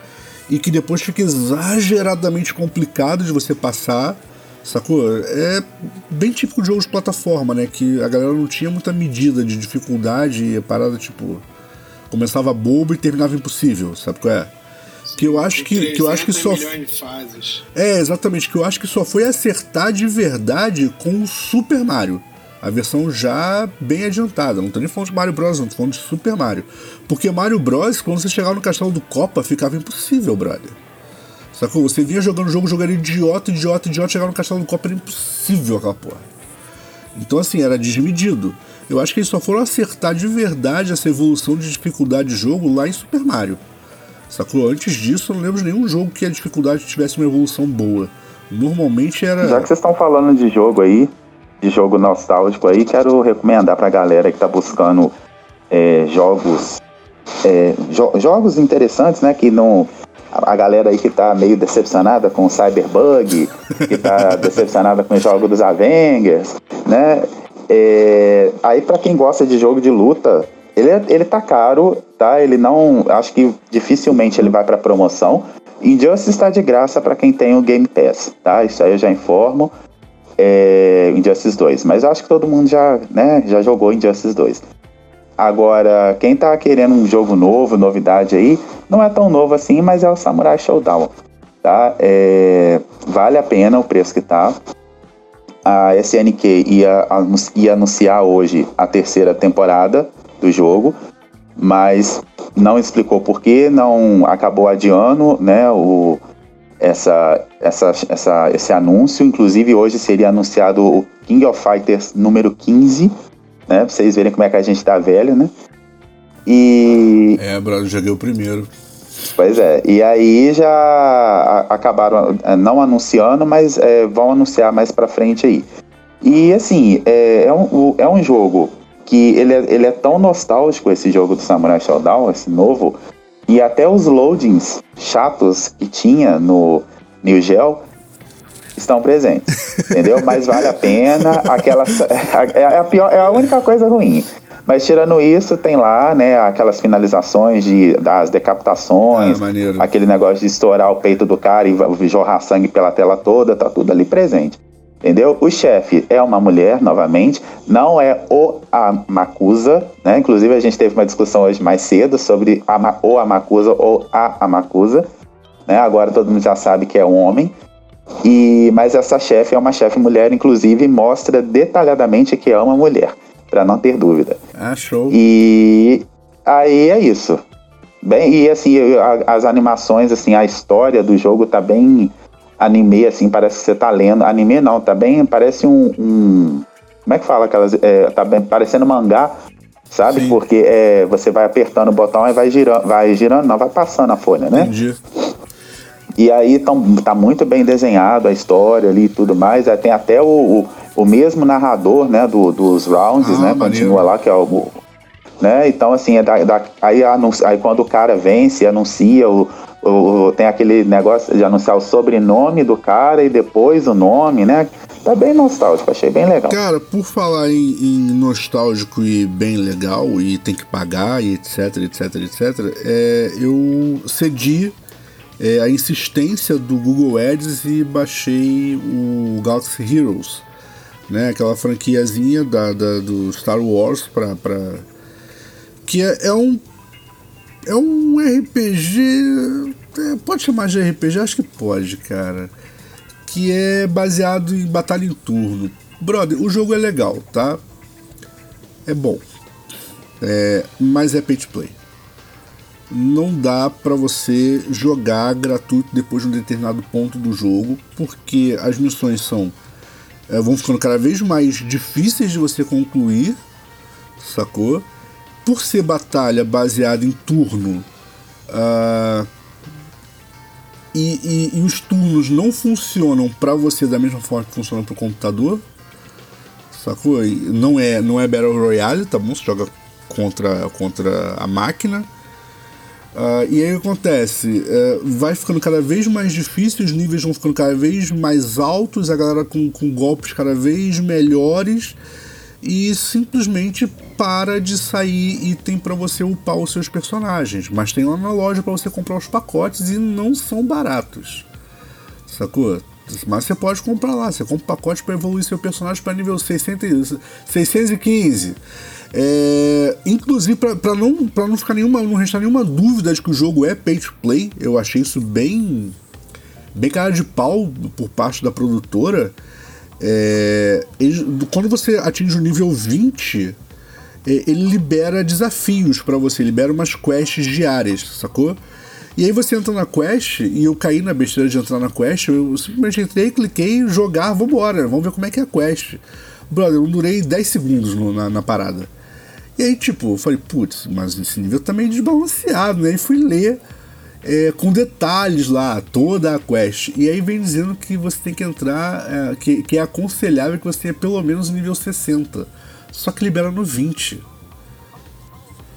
e que depois fica exageradamente complicado de você passar, sacou? É bem típico de jogo de plataforma, né? Que a galera não tinha muita medida de dificuldade e a parada, tipo. Começava bobo e terminava impossível, sabe qual é? Que eu acho que, que eu acho que 300 só é, exatamente, que eu acho que só foi acertar de verdade com o Super Mario. A versão já bem adiantada. Não tô nem falando de Mario Bros, não tô falando de Super Mario. Porque Mario Bros, quando você chegava no castelo do Copa, ficava impossível, brother. Sacou? Você vinha jogando o jogo, jogando idiota, idiota, idiota, chegava no castelo do Copa, era impossível aquela porra. Então, assim, era desmedido. Eu acho que eles só foram acertar de verdade essa evolução de dificuldade de jogo lá em Super Mario. Sacou? Antes disso, eu não lembro de nenhum jogo que a dificuldade tivesse uma evolução boa. Normalmente era. Já que vocês estão falando de jogo aí, de jogo nostálgico aí, quero recomendar pra galera que tá buscando é, jogos é, jo- jogos interessantes, né? Que não. A galera aí que tá meio decepcionada com o Cyberbug, que tá decepcionada com o jogo dos Avengers, né? É, aí pra quem gosta de jogo de luta, ele, é- ele tá caro, tá? Ele não. Acho que dificilmente ele vai pra promoção. Injustice tá de graça pra quem tem o Game Pass, tá? Isso aí eu já informo. É, Injustice 2. Mas eu acho que todo mundo já, né, já jogou Injustice 2. Agora, quem tá querendo um jogo novo, novidade aí, não é tão novo assim, mas é o Samurai Showdown. Tá? É, vale a pena o preço que tá. A SNK ia, ia anunciar hoje a terceira temporada do jogo, mas não explicou por que, não acabou adiando né, o, essa, essa, essa, esse anúncio. Inclusive, hoje seria anunciado o King of Fighters número 15, né? Pra vocês verem como é que a gente tá velho, né? E. É, brother, joguei o primeiro. Pois é, e aí já acabaram é, não anunciando, mas é, vão anunciar mais pra frente aí. E assim, é, é, um, é um jogo que ele é, ele é tão nostálgico, esse jogo do Samurai Shodown, esse novo, e até os loadings chatos que tinha no New Gel estão presentes, entendeu? Mas vale a pena, aquela é a pior, é a única coisa ruim. Mas tirando isso, tem lá, né, aquelas finalizações de, das decapitações, ah, aquele negócio de estourar o peito do cara e jorrar sangue pela tela toda, tá tudo ali presente. Entendeu? O chefe é uma mulher, novamente, não é o Amakusa, né? Inclusive a gente teve uma discussão hoje mais cedo sobre a, o Amakusa ou a Amakusa, né? Agora todo mundo já sabe que é um homem. E mas essa chefe é uma chefe mulher, inclusive mostra detalhadamente que é uma mulher, para não ter dúvida. Ah, show. E aí é isso. Bem, e assim, as animações, assim, a história do jogo tá bem anime, assim, parece que você tá lendo. Anime não, tá bem, parece um. um como é que fala aquelas. É, tá bem parecendo mangá, sabe? Sim. Porque é, você vai apertando o botão e vai girando, vai girando, não, vai passando a folha, né? Entendi. E aí tão, tá muito bem desenhado a história ali e tudo mais. Aí tem até o, o, o mesmo narrador, né, do, dos rounds, ah, né? Maneiro. Continua lá, que é o. Né? Então, assim, é da, da, aí, anuncia, aí quando o cara vence, anuncia o, o, tem aquele negócio de anunciar o sobrenome do cara e depois o nome, né? Tá bem nostálgico, achei bem legal. Cara, por falar em, em nostálgico e bem legal, e tem que pagar, e etc, etc, etc, é, eu cedi é, a insistência do Google Ads e baixei o Galaxy Heroes, né? Aquela franquiazinha da, da do Star Wars pra. pra que é, é um é um RPG. É, pode chamar de RPG? Acho que pode, cara. Que é baseado em batalha em turno. Brother, o jogo é legal, tá? É bom. É, mas é pay to play. Não dá para você jogar gratuito depois de um determinado ponto do jogo, porque as missões são é, vão ficando cada vez mais difíceis de você concluir, sacou? por ser batalha baseada em turno uh, e, e, e, os turnos não funcionam para você da mesma forma que funcionam para o computador, sacou? Não é, não é Battle Royale, tá bom? Você joga contra, contra a máquina. Uh, e aí acontece? Uh, vai ficando cada vez mais difícil, os níveis vão ficando cada vez mais altos, a galera com, com golpes cada vez melhores e simplesmente para de sair item para você upar os seus personagens. Mas tem lá na loja para você comprar os pacotes e não são baratos. Sacou? Mas você pode comprar lá. Você compra pacote para evoluir seu personagem para nível 600, 615. É, inclusive, para não, pra não ficar nenhuma, não restar nenhuma dúvida de que o jogo é pay to play, eu achei isso bem, bem cara de pau por parte da produtora. É, ele, quando você atinge o nível 20, é, ele libera desafios para você, libera umas quests diárias, sacou? E aí você entra na quest, e eu caí na besteira de entrar na quest, eu simplesmente entrei, cliquei, jogar, vambora, vamos ver como é que é a quest. Brother, eu durei 10 segundos no, na, na, parada. E aí, tipo, eu falei, putz, mas esse nível tá meio desbalanceado, né? E fui ler é, com detalhes lá, toda a quest. E aí vem dizendo que você tem que entrar, é, que, que é aconselhável que você tenha pelo menos nível 60. Só que libera no 20.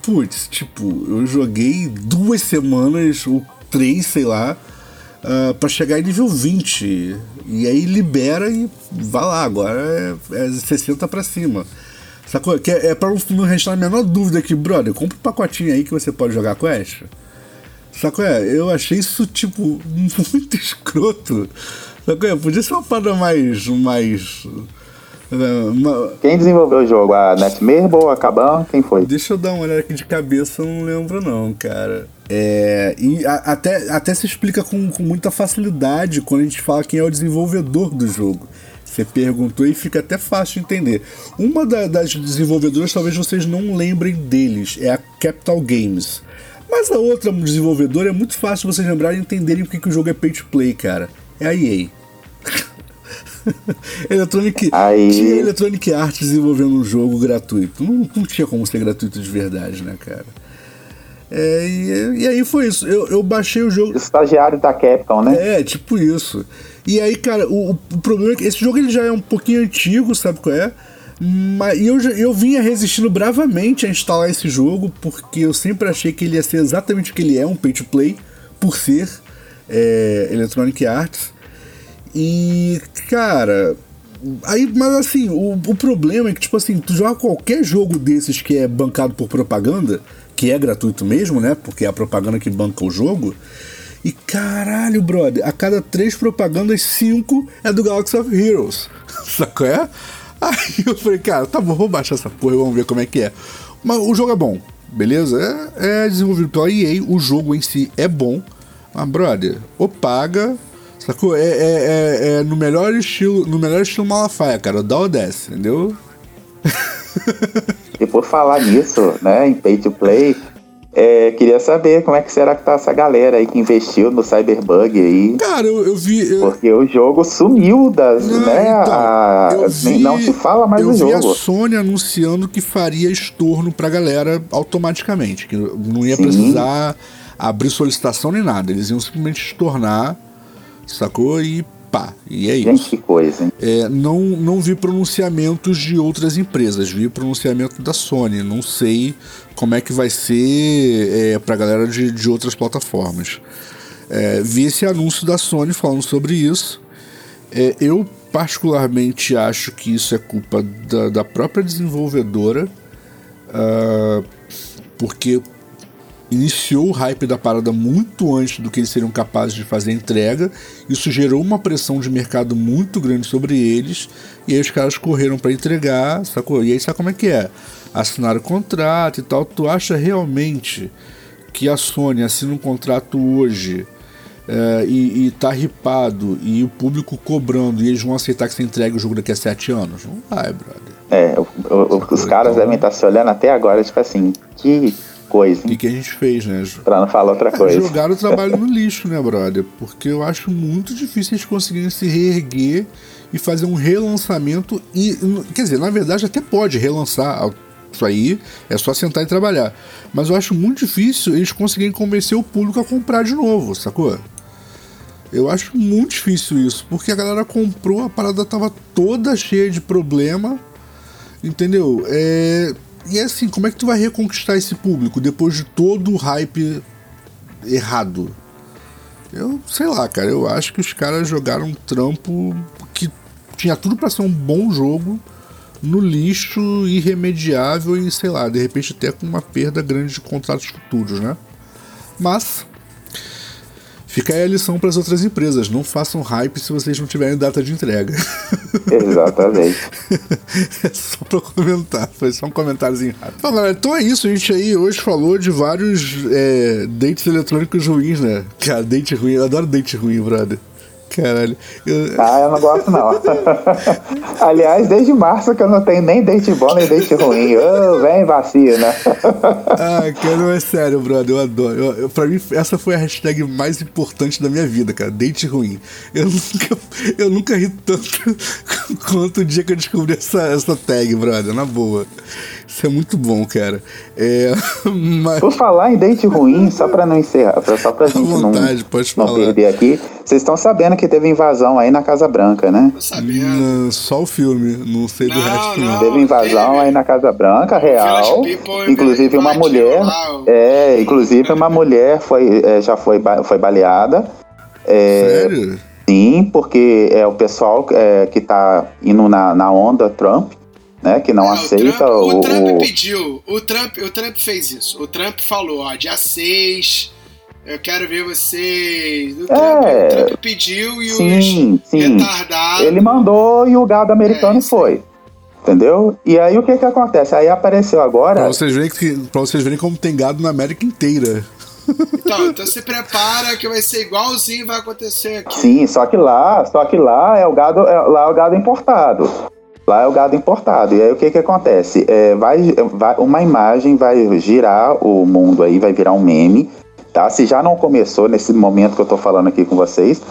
Putz, tipo, eu joguei duas semanas, ou três, sei lá, uh, para chegar em nível 20. E aí libera e vai lá, agora é, é 60 para cima. Sacou? Que é, é pra não restar a menor dúvida que, brother, compra um pacotinho aí que você pode jogar quest. Sacou? É, eu achei isso, tipo, muito escroto. Sacou? É, podia ser uma parada mais. mais uma... Quem desenvolveu o jogo? A Netmarble, a Kaban? Quem foi? Deixa eu dar uma olhada aqui de cabeça, eu não lembro não, cara. É, e a, até, até se explica com, com muita facilidade quando a gente fala quem é o desenvolvedor do jogo. Você perguntou e fica até fácil de entender. Uma da, das desenvolvedoras, talvez vocês não lembrem deles, é a Capital Games. Mas a outra desenvolvedora é muito fácil vocês lembrarem e entenderem porque que o jogo é pay to play, cara. É a EA. Electronic, Aí. tinha Electronic Arts desenvolvendo um jogo gratuito. Não, não tinha como ser gratuito de verdade, né, cara? É, e, e aí foi isso. Eu, eu baixei o jogo. Estagiário da Capcom, né? É, tipo isso. E aí, cara, o, o problema é que esse jogo ele já é um pouquinho antigo, sabe qual é? Mas eu, eu vinha resistindo bravamente a instalar esse jogo, porque eu sempre achei que ele ia ser exatamente o que ele é, um pay to play, por ser é, Electronic Arts. E, cara, aí, mas assim, o, o problema é que, tipo assim, tu joga qualquer jogo desses que é bancado por propaganda, que é gratuito mesmo, né? Porque é a propaganda que banca o jogo. E caralho, brother, a cada três propagandas, cinco é do Galaxy of Heroes. Sacou é? Aí eu falei, cara, tá bom, vou baixar essa porra e vamos ver como é que é. Mas o jogo é bom, beleza? É, é desenvolvido pela EA, o jogo em si é bom. Mas, brother, ou paga, sacou? É, é, é, é no melhor estilo, no melhor estilo Malafaia, cara, dá ou desce, entendeu? E por falar nisso, né, em pay to play, é, queria saber como é que será que tá essa galera aí que investiu no Cyberbug aí. Cara, eu, eu vi. eu- Porque o jogo sumiu das, Não, né? então, a- eu vi- não se fala mais eu do vi jogo. a Sony anunciando que faria estorno pra galera automaticamente, que não ia Sim. precisar abrir solicitação nem nada, eles iam simplesmente estornar, sacou? E pá, e é Gente, isso. que coisa, hein? É, não, não vi pronunciamentos de outras empresas, vi pronunciamento da Sony. Não sei como é que vai ser é, pra galera de, de outras plataformas. É, vi esse anúncio da Sony falando sobre isso. É, eu, particularmente, acho que isso é culpa da, da própria desenvolvedora, ah, porque iniciou o hype da parada muito antes do que eles seriam capazes de fazer a entrega. Isso gerou uma pressão de mercado muito grande sobre eles. E aí os caras correram para entregar, sacou? E aí sabe como é que é? Assinaram o contrato e tal. Tu acha realmente que a Sony assina um contrato hoje é, e, e tá ripado e o público cobrando e eles vão aceitar que você entregue o jogo daqui a sete anos? Não vai, brother. É, o- o- os caras devem estar se olhando até agora, tipo assim, que coisa, O que, que a gente fez, né? Pra não falar outra coisa. jogaram o trabalho no lixo, né, brother? Porque eu acho muito difícil eles conseguirem se reerguer e fazer um relançamento. E, quer dizer, na verdade até pode relançar isso aí, é só sentar e trabalhar. Mas eu acho muito difícil eles conseguirem convencer o público a comprar de novo, sacou? Eu acho muito difícil isso, porque a galera comprou, a parada tava toda cheia de problema, entendeu? É... E é assim, como é que tu vai reconquistar esse público depois de todo o hype errado? Eu sei lá, cara, eu acho que os caras jogaram um trampo que tinha tudo pra ser um bom jogo no lixo irremediável e sei lá, de repente até com uma perda grande de contratos futuros, né? Mas fica aí a lição para as outras empresas, não façam hype se vocês não tiverem data de entrega. Exatamente. É só pra comentar, foi só um comentáriozinho rápido. Bom, galera, então é isso, a gente aí hoje falou de vários é, dates eletrônicos ruins, né? Cara, date ruim, eu adoro date ruim, brother. Caralho. Eu- Ah, eu não gosto não. Aliás, desde março que eu não tenho nem date bom nem date ruim. Ô, vem vacina. Ah, cara, não é sério, brother, eu adoro. Eu, eu, pra mim, essa foi a hashtag mais importante da minha vida, cara. Date ruim. Eu nunca, eu nunca ri tanto quanto o dia que eu descobri essa, essa tag, brother, na boa. Isso é muito bom, cara. É, mas... Por falar em date ruim, só pra não encerrar, só pra gente não, vontade, não falar. perder aqui, vocês estão sabendo que teve invasão aí na Casa Branca, né? Sabendo. Não, só o filme, não sei do Não, resto não. não. Teve invasão teve. aí na Casa Branca, real. Inclusive uma mulher. É, inclusive uma mulher foi, é, já foi, foi baleada. É, Sério? Sim, porque é o pessoal é, que tá indo na, na onda Trump, né? Que não É, aceita o Trump, o. o Trump pediu, o Trump, o Trump fez isso. O Trump falou, ó, dia 6, eu quero ver vocês. O, Trump, É. o Trump pediu e Sim, os sim. retardados. Ele mandou e o gado americano É, foi. Entendeu? E aí o que que acontece? Aí apareceu Pra agora. vocês, verem que, pra vocês verem como tem gado na América inteira. Então, então se prepara que vai ser igualzinho vai acontecer aqui. Sim, só que lá, só que lá é o gado, é, lá é o gado importado. Lá é o gado importado. E aí o que que acontece? É, vai, vai, uma imagem vai girar o mundo aí, vai virar um meme, tá? Se já não começou nesse momento que eu tô falando aqui com vocês,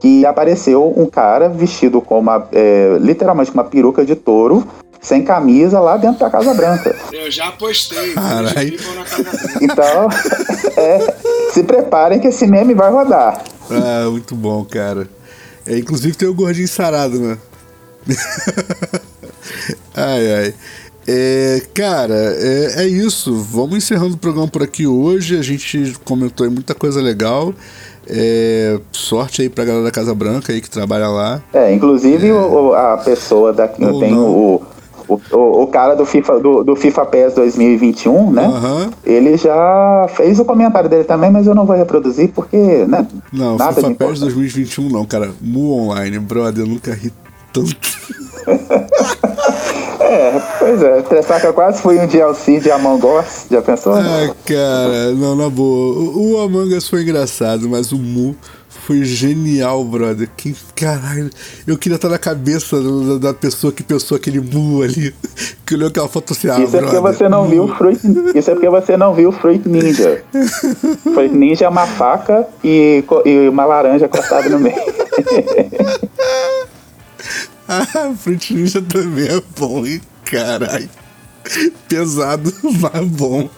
que apareceu um cara vestido com uma, é, literalmente uma peruca de touro, sem camisa, lá dentro da Casa Branca. Eu já postei. Carai. Branca. Então, é, se preparem que esse meme vai rodar. Ah, muito bom, cara. É, inclusive tem o gordinho sarado, né? ai, ai. É, cara, é, é isso. Vamos encerrando o programa por aqui hoje. A gente comentou aí muita coisa legal. É, sorte aí pra galera da Casa Branca aí que trabalha lá. É, inclusive o- o- a pessoa da tem o, o, o, cara do FIFA do, do FIFA PES 2021, né? Aham. Ele já fez o comentário dele também, mas eu não vou reproduzir porque, né? Não, nada FIFA PES importante. 2021 não, cara. Mu Online, brother, eu nunca ri tanto. É, pois é. Tressaca quase foi um DLC de Among Us, já pensou? Ah, cara, não, na boa. O, o Among Us foi engraçado, mas o Mu foi genial, brother. Que caralho. Eu queria estar na cabeça da, da pessoa que pensou aquele Mu ali. Que olhou aquela foto assim, ah, Isso é porque brother, você não Mu. viu Fruit. Isso é porque você não viu o Fruit Ninja. Fruit Ninja é uma faca e, e uma laranja cortada no meio. Ah, Fruit Ninja também é bom, hein? Caralho. Pesado, mas bom.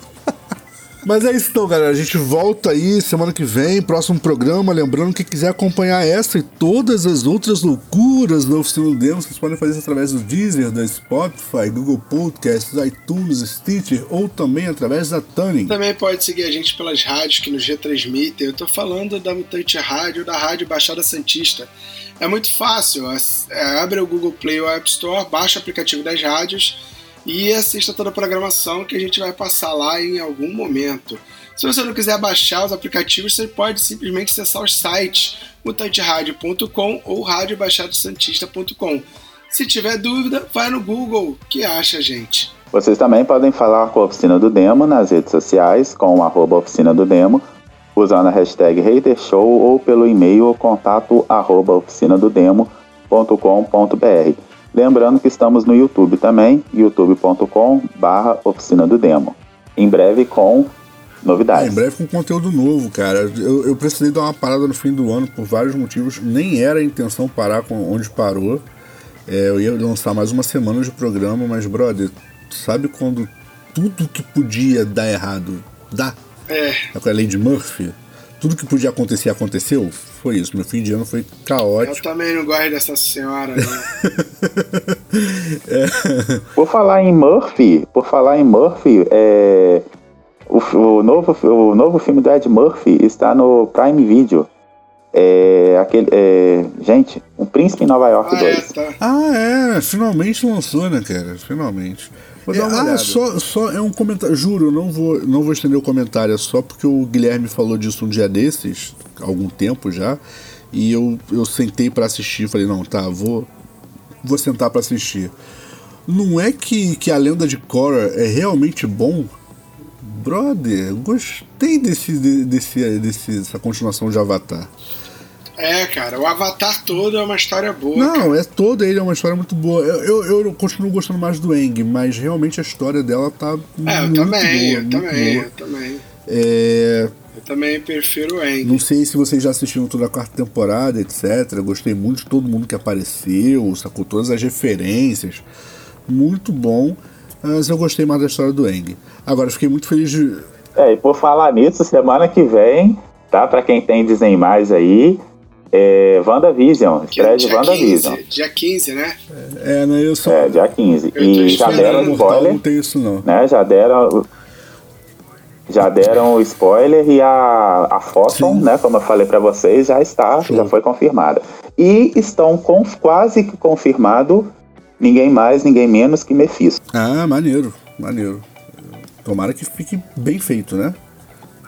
Mas é isso então, galera. A gente volta aí semana que vem, próximo programa. Lembrando que quiser acompanhar essa e todas as outras loucuras da Oficina do Demo, vocês podem fazer isso através do Deezer, da Spotify, Google Podcasts, iTunes, Stitcher ou também através da Tuning. Também pode seguir a gente pelas rádios que nos retransmitem. Eu tô falando da Mutante Rádio, da Rádio Baixada Santista. É muito fácil. as- é, abre o Google Play ou App Store, baixa o aplicativo das rádios e assista toda a programação que a gente vai passar lá em algum momento. Se você não quiser baixar os aplicativos, você pode simplesmente acessar os sites mutanteradio.com ou radiobaixadosantista.com. Se tiver dúvida, vai no Google que acha a gente. Vocês também podem falar com a Oficina do Demo nas redes sociais, com arroba Oficina do Demo, usando a hashtag HaterShow ou pelo e-mail contato arroba oficinadodemo.com.br. Lembrando que estamos no YouTube também, youtube.com barra Oficina do Demo. Em breve com É, novidades. em breve com conteúdo novo, cara. Eu, eu precisei dar uma parada no fim do ano por vários motivos. Nem era a intenção parar com onde parou. É, eu ia lançar mais uma semana de programa, mas, brother, sabe quando tudo que podia dar errado dá? É, É com a Lady Murphy? Tudo que podia acontecer aconteceu? Foi isso. Meu fim de ano foi eu caótico. também não gosto dessa senhora, não. Por falar em Murphy, por falar em Murphy, é, o, o novo, o novo filme do Ed Murphy está no Prime Video. É, aquele, é, gente, Um Príncipe em Nova York Ah, é, 2. tá. Ah, é, finalmente lançou, né, cara? Finalmente. Vou É, ah, só, só é um comentário. Juro, não vou, não vou estender o comentário, é só porque o Guilherme falou disso um dia desses, há algum tempo já, e eu, eu sentei pra assistir, falei, não, tá, vou, vou sentar pra assistir. Não é que, que a lenda de Korra é realmente bom? Brother, gostei desse, de- desse, desse, dessa continuação de Avatar. É, cara, o Avatar todo é uma história boa. Não, cara. é todo ele, é uma história muito boa. Eu, eu, eu continuo gostando mais do Eng, mas realmente a história dela tá É, eu muito também, boa, eu muito também, boa. eu também. É, Eu também prefiro o Eng. não sei se vocês já assistiram toda a quarta temporada, etc. Gostei muito de todo mundo que apareceu, sacou todas as referências. Muito bom, mas eu gostei mais da história do Eng. Agora, fiquei muito feliz de. É, e por falar nisso, semana que vem, tá? Pra quem tem Disney mais aí, é WandaVision, estreia de dia, WandaVision. 15, dia 15, né? É, né? Eu só. É, dia 15. Eu tô E já deram spoiler, não tem isso, não. né? Já deram. Já deram o spoiler e a, a Photon, Sim. né? Como eu falei pra vocês, já está, Show. já foi confirmada. E estão com, quase que confirmado ninguém mais, ninguém menos que Mephisto. Ah, maneiro, maneiro. Tomara que fique bem feito, né?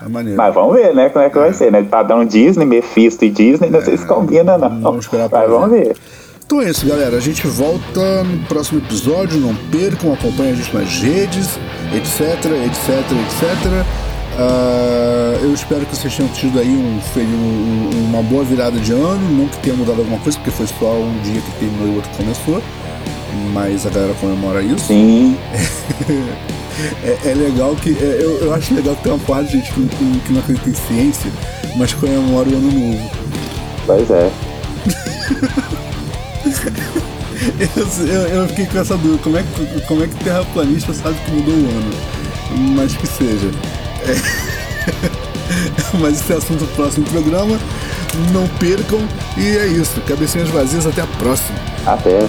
É maneiro. Mas vamos ver, né? Como é que vai ser, né? Padrão Disney, Mephisto e Disney, não sei se combina, não. vamos esperar pra Mas vamos ver. Então é isso, galera. A gente volta no próximo episódio. Não percam, acompanhem a gente nas redes, etc, etc, etc. Uh, eu espero que vocês tenham tido aí um, um, uma boa virada de ano, não que tenha mudado alguma coisa, porque foi só um dia que terminou e o outro começou, mas a galera comemora isso. Sim. é, é, legal que. É, eu, eu acho legal que tem uma parte de gente que, que, que não acredita em ciência, mas comemora o ano novo. Pois é. eu, eu, eu, fiquei com essa dúvida, como é, que, como é que terraplanista sabe que mudou o ano? Mas que seja. É. Mas esse é assunto do próximo programa. Não percam. E é isso. Cabecinhas vazias, até a próxima. Até.